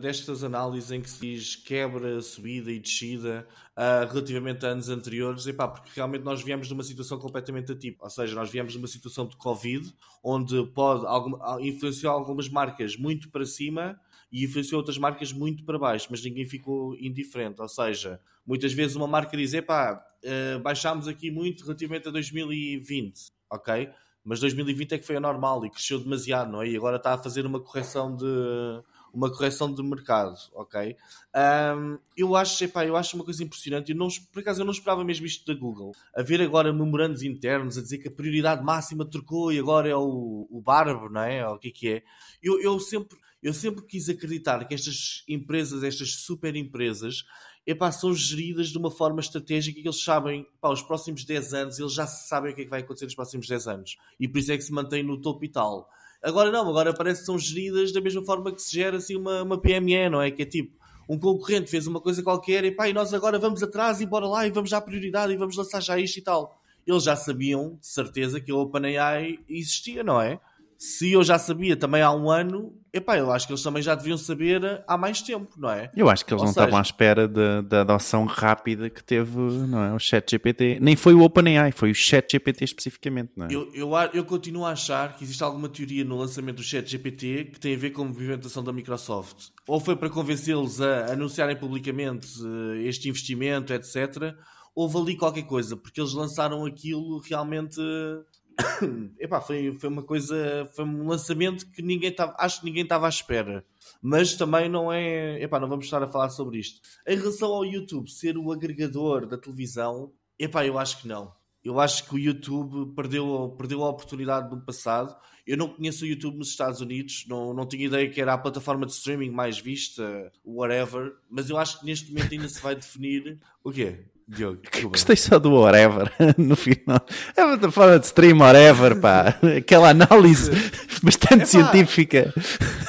destas análises em que se diz quebra, subida e descida uh, relativamente a anos anteriores, epá, porque realmente nós viemos de uma situação completamente atípica. Ou seja, nós viemos de uma situação de Covid, onde pode algum, influenciar algumas marcas muito para cima e influenciou outras marcas muito para baixo, mas ninguém ficou indiferente. Ou seja, muitas vezes uma marca diz, epá, uh, baixámos aqui muito relativamente a 2020, ok? Mas 2020 é que foi anormal e cresceu demasiado, não é? E agora está a fazer uma correção de uma correção de mercado, ok? Um, eu acho, epá, eu acho uma coisa impressionante. Eu não, por acaso eu não esperava mesmo isto da Google. A ver agora memorandos internos a dizer que a prioridade máxima trocou e agora é o, o Barbo, não é? O que é que é? Eu, eu sempre eu sempre quis acreditar que estas empresas, estas super empresas, epá, são geridas de uma forma estratégica que eles sabem, pá, os próximos 10 anos, eles já sabem o que é que vai acontecer nos próximos 10 anos. E por isso é que se mantém no topo e tal. Agora não, agora parece que são geridas da mesma forma que se gera assim uma, uma PME, não é? Que é tipo, um concorrente fez uma coisa qualquer e pá, e nós agora vamos atrás e bora lá e vamos dar prioridade e vamos lançar já isto e tal. Eles já sabiam, de certeza, que a OpenAI existia, não é? Se eu já sabia também há um ano, epá, eu acho que eles também já deviam saber há mais tempo, não é? Eu acho que eles Ou não seja, estavam à espera da adoção rápida que teve não é, o ChatGPT. Nem foi o OpenAI, foi o ChatGPT especificamente, não é? Eu, eu, eu, continuo a achar que existe alguma teoria no lançamento do ChatGPT que tem a ver com a movimentação da Microsoft. Ou foi para convencê-los a anunciarem publicamente eh, este investimento, etc. Houve ali qualquer coisa, porque eles lançaram aquilo realmente (coughs) Epá, foi, foi uma coisa, foi um lançamento que ninguém estava, acho que ninguém estava à espera. Mas também não é, epá, não vamos estar a falar sobre isto. Em relação ao YouTube ser o agregador da televisão, epá, eu acho que não. Eu acho que o YouTube perdeu, perdeu a oportunidade no passado. Eu não conheço o YouTube nos Estados Unidos, não, não tinha ideia que era a plataforma de streaming mais vista, whatever, mas eu acho que neste momento ainda se vai definir o quê? Diogo, Gostei só do whatever (laughs) no final. É uma forma de stream, whatever, pá. Aquela análise (laughs) bastante científica.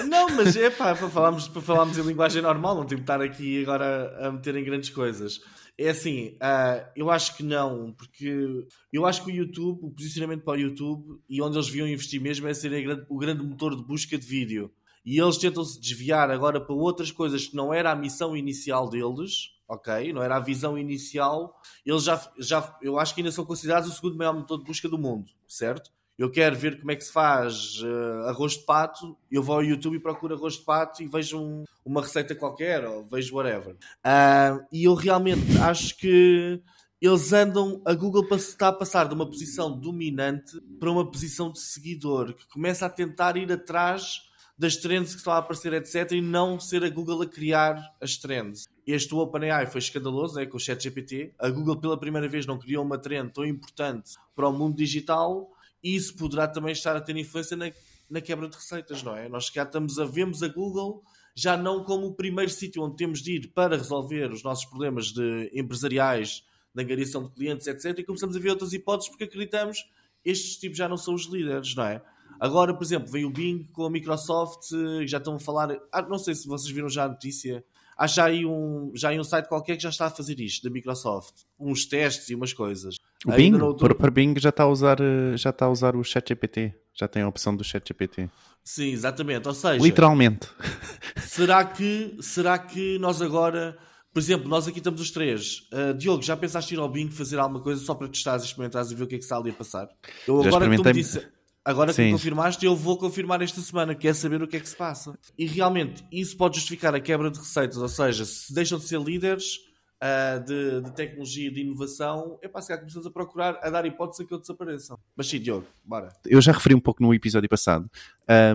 Não, mas é pá, para falarmos, para falarmos em linguagem normal, não tenho que estar aqui agora a meter em grandes coisas. É assim, uh, eu acho que não, porque eu acho que o YouTube, o posicionamento para o YouTube e onde eles deviam investir mesmo é ser grande, o grande motor de busca de vídeo. E eles tentam se desviar agora para outras coisas que não era a missão inicial deles ok? Não era a visão inicial. Eles já, já, eu acho que ainda são considerados o segundo maior motor de busca do mundo, certo? Eu quero ver como é que se faz uh, arroz de pato, eu vou ao YouTube e procuro arroz de pato e vejo um, uma receita qualquer, ou vejo whatever. Uh, e eu realmente acho que eles andam, a Google está a passar de uma posição dominante para uma posição de seguidor, que começa a tentar ir atrás das trends que estão a aparecer, etc., e não ser a Google a criar as trends. Este OpenAI foi escandaloso, né, com o ChatGPT. A Google, pela primeira vez, não criou uma trend tão importante para o mundo digital e isso poderá também estar a ter influência na, na quebra de receitas, não é? Nós já estamos a vemos a Google já não como o primeiro sítio onde temos de ir para resolver os nossos problemas de empresariais, de angariação de clientes, etc. E começamos a ver outras hipóteses porque acreditamos estes tipos já não são os líderes, não é? Agora, por exemplo, veio o Bing com a Microsoft, já estão a falar. Ah, não sei se vocês viram já a notícia Há já aí, um, já aí um site qualquer que já está a fazer isto, da Microsoft. Uns testes e umas coisas. O Bing, outro... para Bing já está a usar, eh, já está a usar o ChatGPT. Já tem a opção do ChatGPT. Sim, exatamente. Ou seja... Literalmente. (laughs) Será que, será que nós agora... Por exemplo, nós aqui estamos os três. Uh, Diogo, já pensaste ir ao Bing fazer alguma coisa só para testares e experimentares e ver o que é que está ali a passar? Eu já agora que tu me disse... Agora que me confirmaste, eu vou confirmar esta semana, quer saber o que é que se passa. E realmente, isso pode justificar a quebra de receitas, ou seja, se deixam de ser líderes, uh, de, de, tecnologia de inovação, é para se começamos a procurar, a dar hipótese a que ele desapareça. Mas sim, Diogo, bora. Eu já referi um pouco no episódio passado,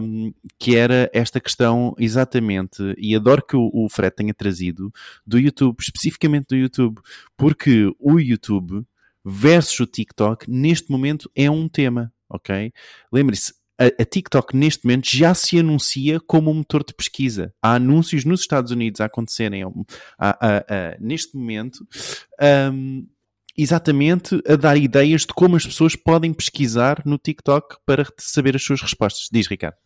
um, que era esta questão exatamente, e adoro que o, o Fred tenha trazido, do YouTube, especificamente do YouTube, porque o YouTube versus o TikTok, neste momento, é um tema, ok? Lembre-se, a, a, TikTok neste momento já se anuncia como um motor de pesquisa. Há anúncios nos Estados Unidos a acontecerem a, a, neste momento. Um, exatamente a dar ideias de como as pessoas podem pesquisar no TikTok para saber as suas respostas. Diz, Ricardo.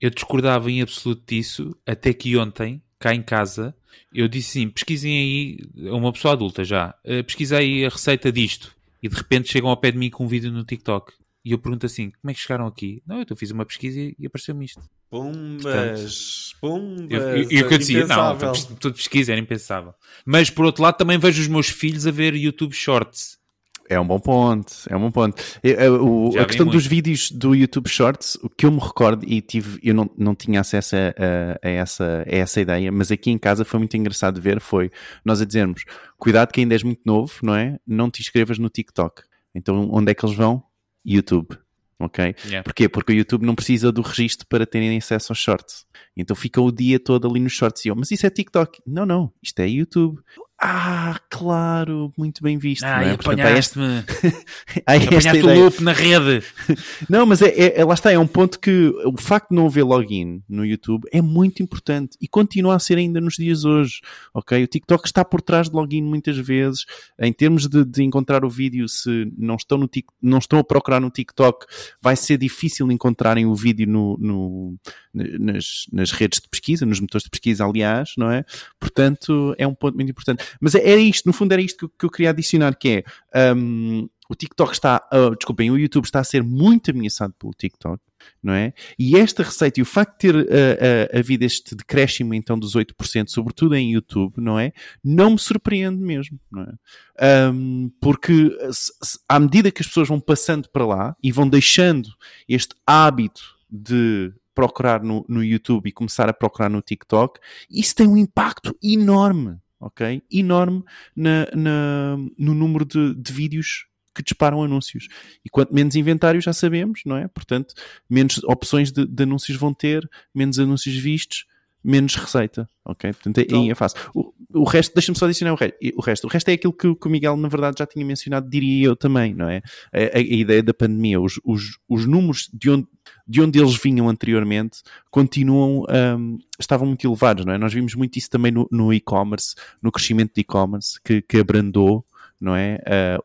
Eu discordava em absoluto disso, até que ontem, cá em casa, eu disse assim: pesquisem aí, uma pessoa adulta já, uh, pesquisei a receita disto. E de repente chegam ao pé de mim com um vídeo no TikTok. E eu pergunto assim: como é que chegaram aqui? Não, eu fiz uma pesquisa e apareceu-me isto. Pumbas, pumbas. E o que eu dizia, não, tudo pesquisa, era impensável. Mas por outro lado, também vejo os meus filhos a ver YouTube Shorts. É um bom ponto, é um bom ponto. Eu, o, a questão dos vídeos do YouTube Shorts, o que eu me recordo, e tive, eu não, não tinha acesso a, a, a, essa, a essa ideia, mas aqui em casa foi muito engraçado ver, foi nós a dizermos, cuidado que ainda és muito novo, não é? Não te inscrevas no TikTok. Então onde é que eles vão? YouTube. Ok? Yeah. Porquê? Porque o YouTube não precisa do registro para terem acesso aos shorts. Então fica o dia todo ali nos shorts. E eu, mas isso é TikTok. Não, não. Isto é YouTube. Ah, claro, muito bem visto. Ah, é? apanhaste-me. (laughs) (laughs) apanhaste o loop na rede. (laughs) não, mas é, é, é, lá está, é um ponto que o facto de não haver login no YouTube é muito importante e continua a ser ainda nos dias hoje. Ok? O TikTok está por trás de login muitas vezes. Em termos de, de encontrar o vídeo, se não estão, no não estão a procurar no TikTok, vai ser difícil encontrarem o vídeo no, no nas, nas redes de pesquisa, nos motores de pesquisa, aliás, não é? Portanto, é um ponto muito importante. Mas é, isto, no fundo era isto que eu, que eu queria adicionar, que é um, o TikTok está, uh, desculpem, o YouTube está a ser muito ameaçado pelo TikTok, não é? E esta receita e o facto de ter uh, uh, havido este decréscimo então dos 8%, sobretudo em YouTube, não é? Não me surpreende mesmo, não é? Um, porque se, se, à medida que as pessoas vão passando para lá e vão deixando este hábito de procurar no, no YouTube e começar a procurar no TikTok, isso tem um impacto enorme, ok? Enorme na, na no número de, de vídeos que disparam anúncios. E quanto menos inventário já sabemos, não é? Portanto, menos opções de, de anúncios vão ter, menos anúncios vistos, menos receita, ok? Portanto, aí então, é fácil. O, o resto, deixa-me só adicionar o, re o resto. O resto é aquilo que, que, o Miguel, na verdade, já tinha mencionado, diria eu também, não é? A, a, a ideia da pandemia, os, os, os números de onde, de onde eles vinham anteriormente continuam, um, estavam muito elevados, não é? Nós vimos muito isso também no, no e-commerce, no crescimento de e-commerce, que, que abrandou, não é?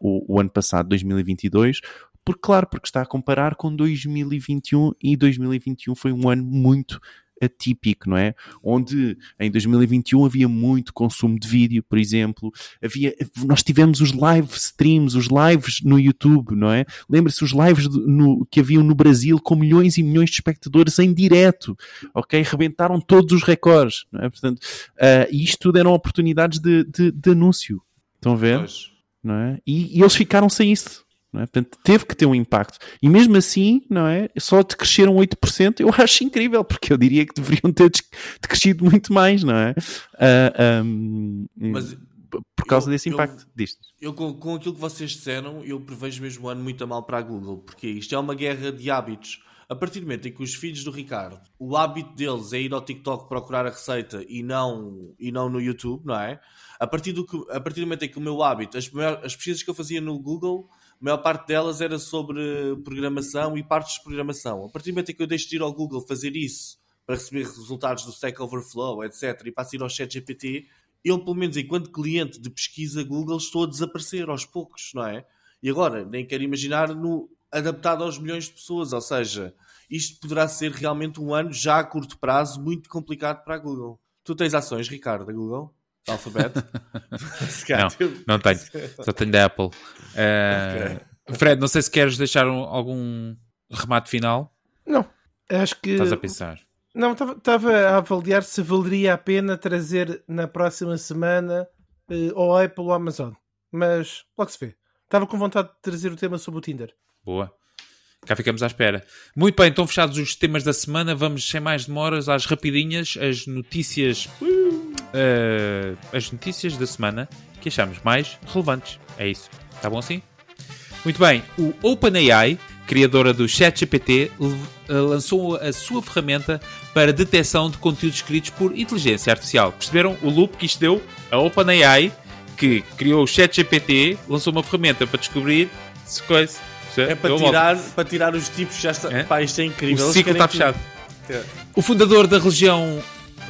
Uh, o, o ano passado, 2022, porque, claro, porque está a comparar com 2021 e 2021 foi um ano muito atípico, não é? Onde em 2021 havia muito consumo de vídeo, por exemplo, havia, nós tivemos os live streams, os lives no YouTube, não é? Lembra-se os lives no, que haviam no Brasil com milhões e milhões de espectadores em direto, ok? Rebentaram todos os recordes, não é? Portanto, uh, isto tudo eram oportunidades de, de, de anúncio, estão a ver? Pois. Não é? E, e eles ficaram sem isso. É? Portanto, teve que ter um impacto. E mesmo assim, não é? Só de cresceram 8%, eu (laughs) acho incrível, porque eu diria que deveriam ter crescido muito mais, não é? Uh, ah, um, Mas por causa eu, desse impacto eu, disto. Eu, com, com aquilo que vocês disseram, eu prevejo mesmo um ano muito a mal para a Google, porque isto é uma guerra de hábitos. A partir do momento em que os filhos do Ricardo, o hábito deles é ir ao TikTok procurar a receita e não, e não no YouTube, não é? A partir do, que, a partir do momento em que o meu hábito, as, as pesquisas que eu fazia no Google a maior parte delas era sobre programação e partes de programação. A partir do momento em que eu deixo de ir ao Google fazer isso para receber resultados do Stack Overflow, etc., e passo a ir ao ChatGPT, eu, pelo menos enquanto cliente de pesquisa Google, estou a desaparecer aos poucos, não é? E agora, nem quero imaginar no adaptado aos milhões de pessoas, ou seja, isto poderá ser realmente um ano já a curto prazo muito complicado para a Google. Tu tens ações, Ricardo, da Google? Alfabeto? (laughs) não, não tenho. Só tenho da Apple. Uh, okay. Fred, não sei se queres deixar um, algum remate final. Não. Acho que. Estás a pensar? Não, estava a avaliar se valeria a pena trazer na próxima semana uh, ou Apple ou Amazon. Mas logo se vê. Estava com vontade de trazer o tema sobre o Tinder. Boa. Cá ficamos à espera. Muito bem, então fechados os temas da semana, vamos sem mais demoras às rapidinhas, as notícias. Uh uh, as notícias da semana que achamos mais relevantes. É isso. Está bom assim? Muito bem. O OpenAI, criadora do ChatGPT, lançou a sua ferramenta para detecção de conteúdos escritos por inteligência artificial. Perceberam o loop que isto deu? A OpenAI, que criou o ChatGPT, lançou uma ferramenta para descobrir se coisa. É para tirar, para tirar os tipos, já está. É? Pá, isto é incrível. O ciclo está fechado. É. O fundador da religião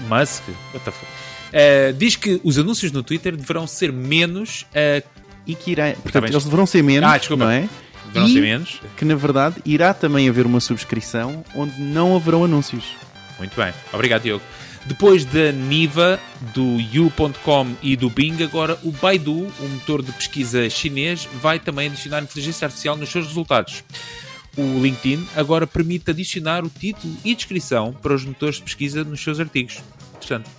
Musk, what the fuck? Uh, diz que os anúncios no Twitter deverão ser menos. Uh, e que irá. Portanto, eles deverão ser menos. Ah, desculpa. Não é? Deverão e ser menos. Que na verdade irá também haver uma subscrição onde não haverão anúncios. Muito bem. Obrigado, Diogo. Depois da Niva, do You.com e do Bing, agora o Baidu, um motor de pesquisa chinês, vai também adicionar inteligência artificial nos seus resultados. O LinkedIn agora permite adicionar o título e descrição para os motores de pesquisa nos seus artigos. Portanto,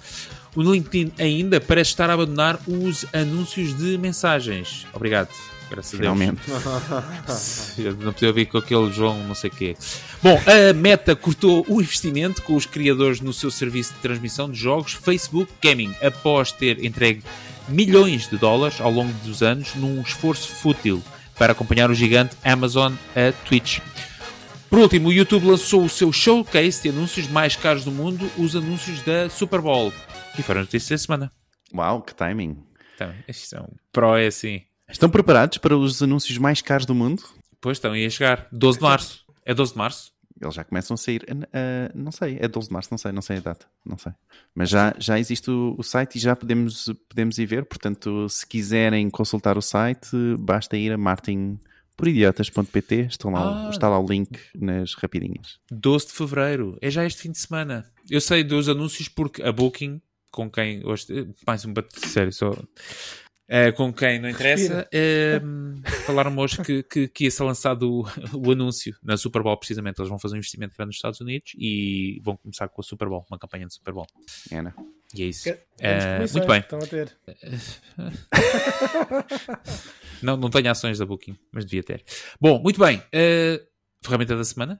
o LinkedIn ainda parece estar a abandonar os anúncios de mensagens. Obrigado. Graças Finalmente. a Deus. (laughs) não podia ouvir com aquele João não sei o quê. Bom, a Meta cortou o investimento com os criadores no seu serviço de transmissão de jogos Facebook Gaming, após ter entregue milhões de dólares ao longo dos anos num esforço fútil para acompanhar o gigante Amazon a Twitch. Por último, o YouTube lançou o seu showcase de anúncios mais caros do mundo, os anúncios da Super Bowl, que foram notícias da semana. Uau, que timing! Então, estes são pro é assim. Estão preparados para os anúncios mais caros do mundo? Pois estão, ia chegar. 12 de março. É 12 de março? Eles já começam a sair. Uh, não sei, é 12 de março, não sei, não sei a data. Não sei. Mas já, já existe o, o, site e já podemos, podemos ir ver. Portanto, se quiserem consultar o site, basta ir a martinporidiotas.pt. Está lá, ah. está lá o link nas rapidinhas. 12 de fevereiro. É já este fim de semana. Eu sei dos anúncios porque a Booking, com quem hoje. Mais um bate sério, só. Uh, com quem não interessa, uh, falaram hoje que, que, que ia ser lançado o, (laughs) o, anúncio na Super Bowl, precisamente. Eles vão fazer um investimento grande nos Estados Unidos e vão começar com a Super Bowl, uma campanha de Super Bowl. É, né? E é isso. Uh, muito bem. Estão a ter. (laughs) não, não tenho ações da Booking, mas devia ter. Bom, muito bem. ferramenta da semana?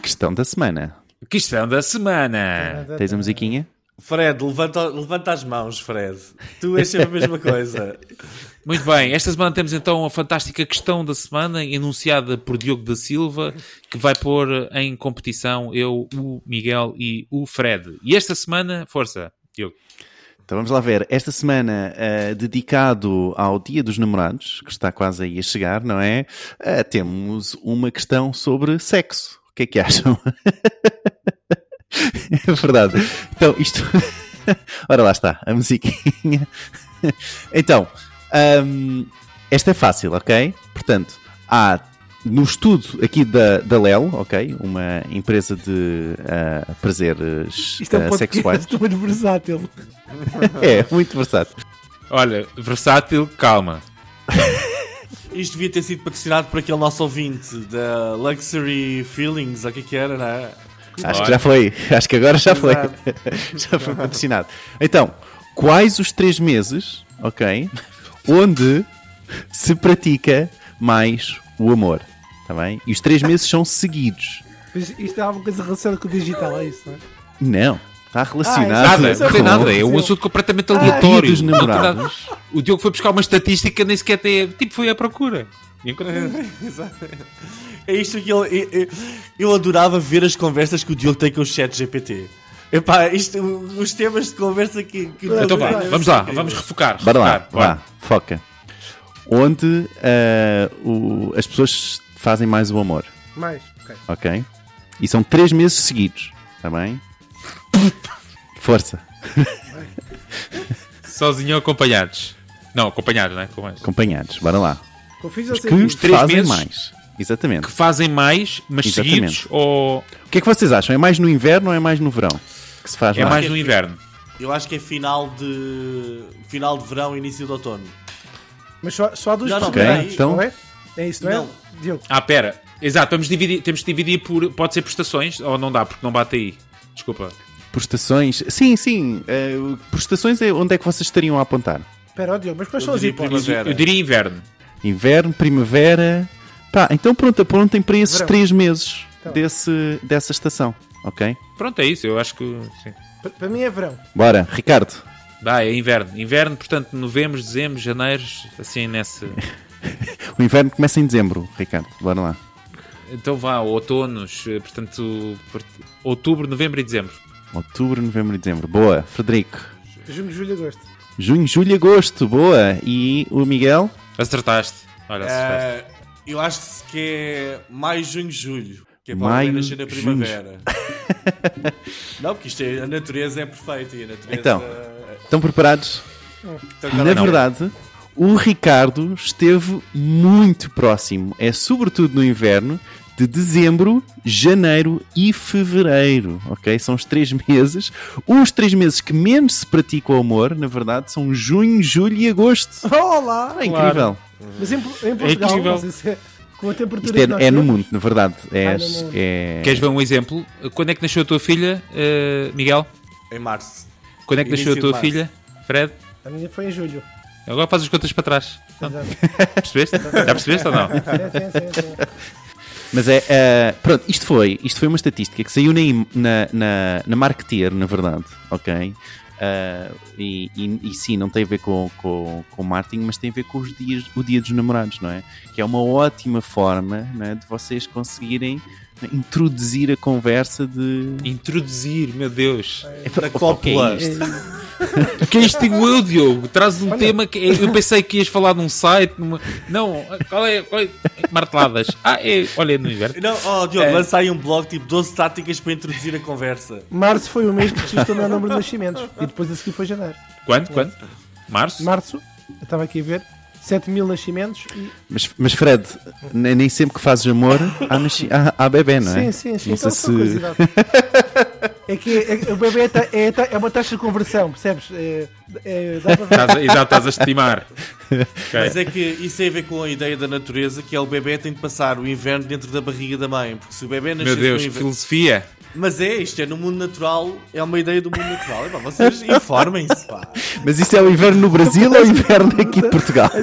Questão da semana. Questão da semana. Tens a musiquinha? Fred, levanta, levanta as mãos, Fred. Tu és sempre a mesma coisa. (laughs) Muito bem, esta semana temos então a fantástica questão da semana, enunciada por Diogo da Silva, que vai pôr em competição eu, o Miguel e o Fred. E esta semana, força, Diogo. Então vamos lá ver. Esta semana, uh, dedicado ao Dia dos Namorados, que está quase aí a chegar, não é? Uh, temos uma questão sobre sexo. O que é que acham? (laughs) (laughs) é verdade. Então, isto. (laughs) Ora lá está, a musiquinha. então, um, esta é fácil, ok? Portanto, há no estudo aqui da, da LEL, ok? Uma empresa de uh, prazeres Isto é um uh, sexuais. Isto (laughs) é muito versátil. é, muito versátil. Olha, versátil, calma. Isto devia ter sido patrocinado por aquele nosso ouvinte da Luxury Feelings, ou o que, é que era, não é? Acho que já foi. Acho que agora já foi. (laughs) já foi patrocinado. Então, quais os três meses, ok? Onde se pratica mais o amor? Está bem? E os três meses são seguidos. Mas isto é alguma coisa relacionada com o digital, é isso, não é? Não. Está relacionado. Ah, nada, não tem nada. É um assunto completamente ah, aleatório. Ah, o Diogo foi buscar uma estatística, nem sequer tem. Tipo, foi à procura. (laughs) É isto que eu, eu, eu adorava ver as conversas que o Diogo tem com o chat GPT. Epá, isto, os temas de conversa que. que então vá, vamos lá, vamos refocar. Bora lá, vá, foca. Onde uh, o, as pessoas fazem mais o amor? Mais, ok. Ok. E são três meses seguidos, está bem? Força. (laughs) Sozinho ou acompanhados? Não, acompanhados, não é? Acompanhados, bora lá. Confis que os três fazem meses mais. Exatamente. Que fazem mais, mas Exatamente. seguidos ou... O que é que vocês acham? É mais no inverno ou é mais no verão? Que se faz é mais, mais no inverno. Eu acho que é final de final de verão, início de outono. Mas só, só dos não, não, okay, então... não é? É isso, não, é? Diogo. Ah, pera. Exato, vamos dividir, temos que dividir por. Pode ser prestações ou não dá, porque não bate aí. Desculpa. Prestações? Sim, sim. Uh, prestações é onde é que vocês estariam a apontar? Espera, Diogo, mas quais são as hipóteses? Eu diria inverno. Inverno, primavera. Tá, então pronto, apontem para esses Verão. três meses então. desse, dessa estação, ok? Pronto, é isso, eu acho que sim. Para mim é verão. Bora, Ricardo. Vai, é inverno. Inverno, portanto, novembro, dezembro, janeiro, assim nesse. (laughs) o inverno começa em dezembro, Ricardo. Bora lá. Então vá, outonos, portanto, outubro, novembro e dezembro. Outubro, novembro e dezembro. Boa. Frederico. Junho, julho e agosto. Junho, julho e agosto. Boa. E o Miguel? Acertaste. Olha, acertaste. Uh, eu acho que é maio, junho, julho. Que é para Maio, nascer na primavera. (laughs) não, porque isto é, a natureza é perfeita e a natureza... Então, estão preparados? Então, na verdade, o Ricardo esteve muito próximo. É sobretudo no inverno, de dezembro, janeiro e fevereiro, ok? São os três (laughs) meses. Os três meses que menos se pratica o amor, na verdade, são junho, julho e agosto. Olá! É incrível. Claro. Mas em, em Portugal, é incrível. com a temperatura Isto é, é no mundo, na verdade. É, ah, é... Queres ver um exemplo? Quando é que nasceu a tua filha, uh, Miguel? Em março. Quando é que Início nasceu a tua filha, Fred? A minha foi em julho. Agora faz as contas para trás. (laughs) Percebeste? Já percebeste ou não? Sim, sim, sim. Mas é. Uh, pronto, isto foi, isto foi uma estatística que saiu na, na, na, na Marketeer, na verdade, ok? Uh, e, e, e, sim, não tem a ver com, com, com marketing, mas tem a ver com os dias, o dia dos namorados, não é? Que é uma ótima forma é, de vocês conseguirem introduzir a conversa de. Introduzir, meu Deus. É para cópula. O (laughs) que é isto igual, Diogo? Traz um Olha. tema que eu pensei que ias falar num site. Numa... Não, qual é, qual é? Marteladas. Ah, é, olha, no inverno. Não, oh, Diogo, é. lança aí um blog tipo 12 táticas para introduzir a conversa. Março foi o mês que registrou o meu número de nascimentos e depois a seguir foi janeiro. Quando? Quando? Março? Março, eu estava aqui a ver. 7 mil nascimentos. E... Mas, mas Fred, nem sempre que fazes amor há, nasci... há, há bebê, não é? Sim, sim, sim. Não então, sei se... é que é, o bebê é, é, é, uma taxa de conversão, percebes? É, é, já estás a estimar. (laughs) okay. Mas é que isso tem a ver com a ideia da natureza, que é o bebê tem de passar o inverno dentro da barriga da mãe. Porque se o bebê nascer Meu Deus, inverno... filosofia! Mas é, isto é no mundo natural, é uma ideia do mundo natural. É, pá, vocês (laughs) informem-se, pá. Mas isso é o inverno no Brasil ou o inverno aqui de Portugal? (laughs)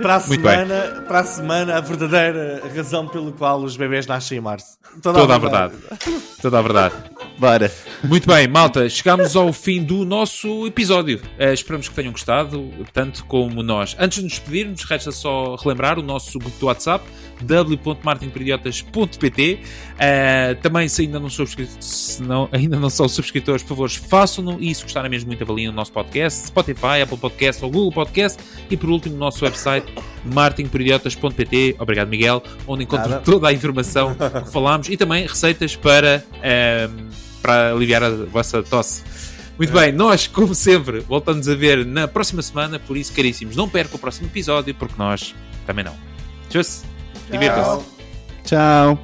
para a, semana, para a semana, a verdadeira razão pelo qual os bebés nascem em março. Toda, Toda a verdade. verdade. Toda a verdade. Bora. Muito bem, malta, chegamos ao fim do nosso episódio. Uh, esperamos que tenham gostado, tanto como nós. Antes de nos despedirmos, resta só relembrar o nosso grupo do WhatsApp w.martinperidiotas.pt uh, eh, Também, se ainda não, se não, (laughs) ainda não são subscritores, por favor, façam-no e se gostarem mesmo muito, avaliem o nosso podcast, Spotify, Apple Podcast ou Google Podcast e, por último, o nosso website martinperidiotas.pt Obrigado, Miguel, onde encontram Nada. toda a informação que falámos e também receitas para, uh, para aliviar a vossa tosse. Muito bem, nós, como sempre, voltamos a ver na próxima semana, por isso, caríssimos, não percam o próximo episódio, porque nós também não. Tchau! Divirtam-se. Tchau.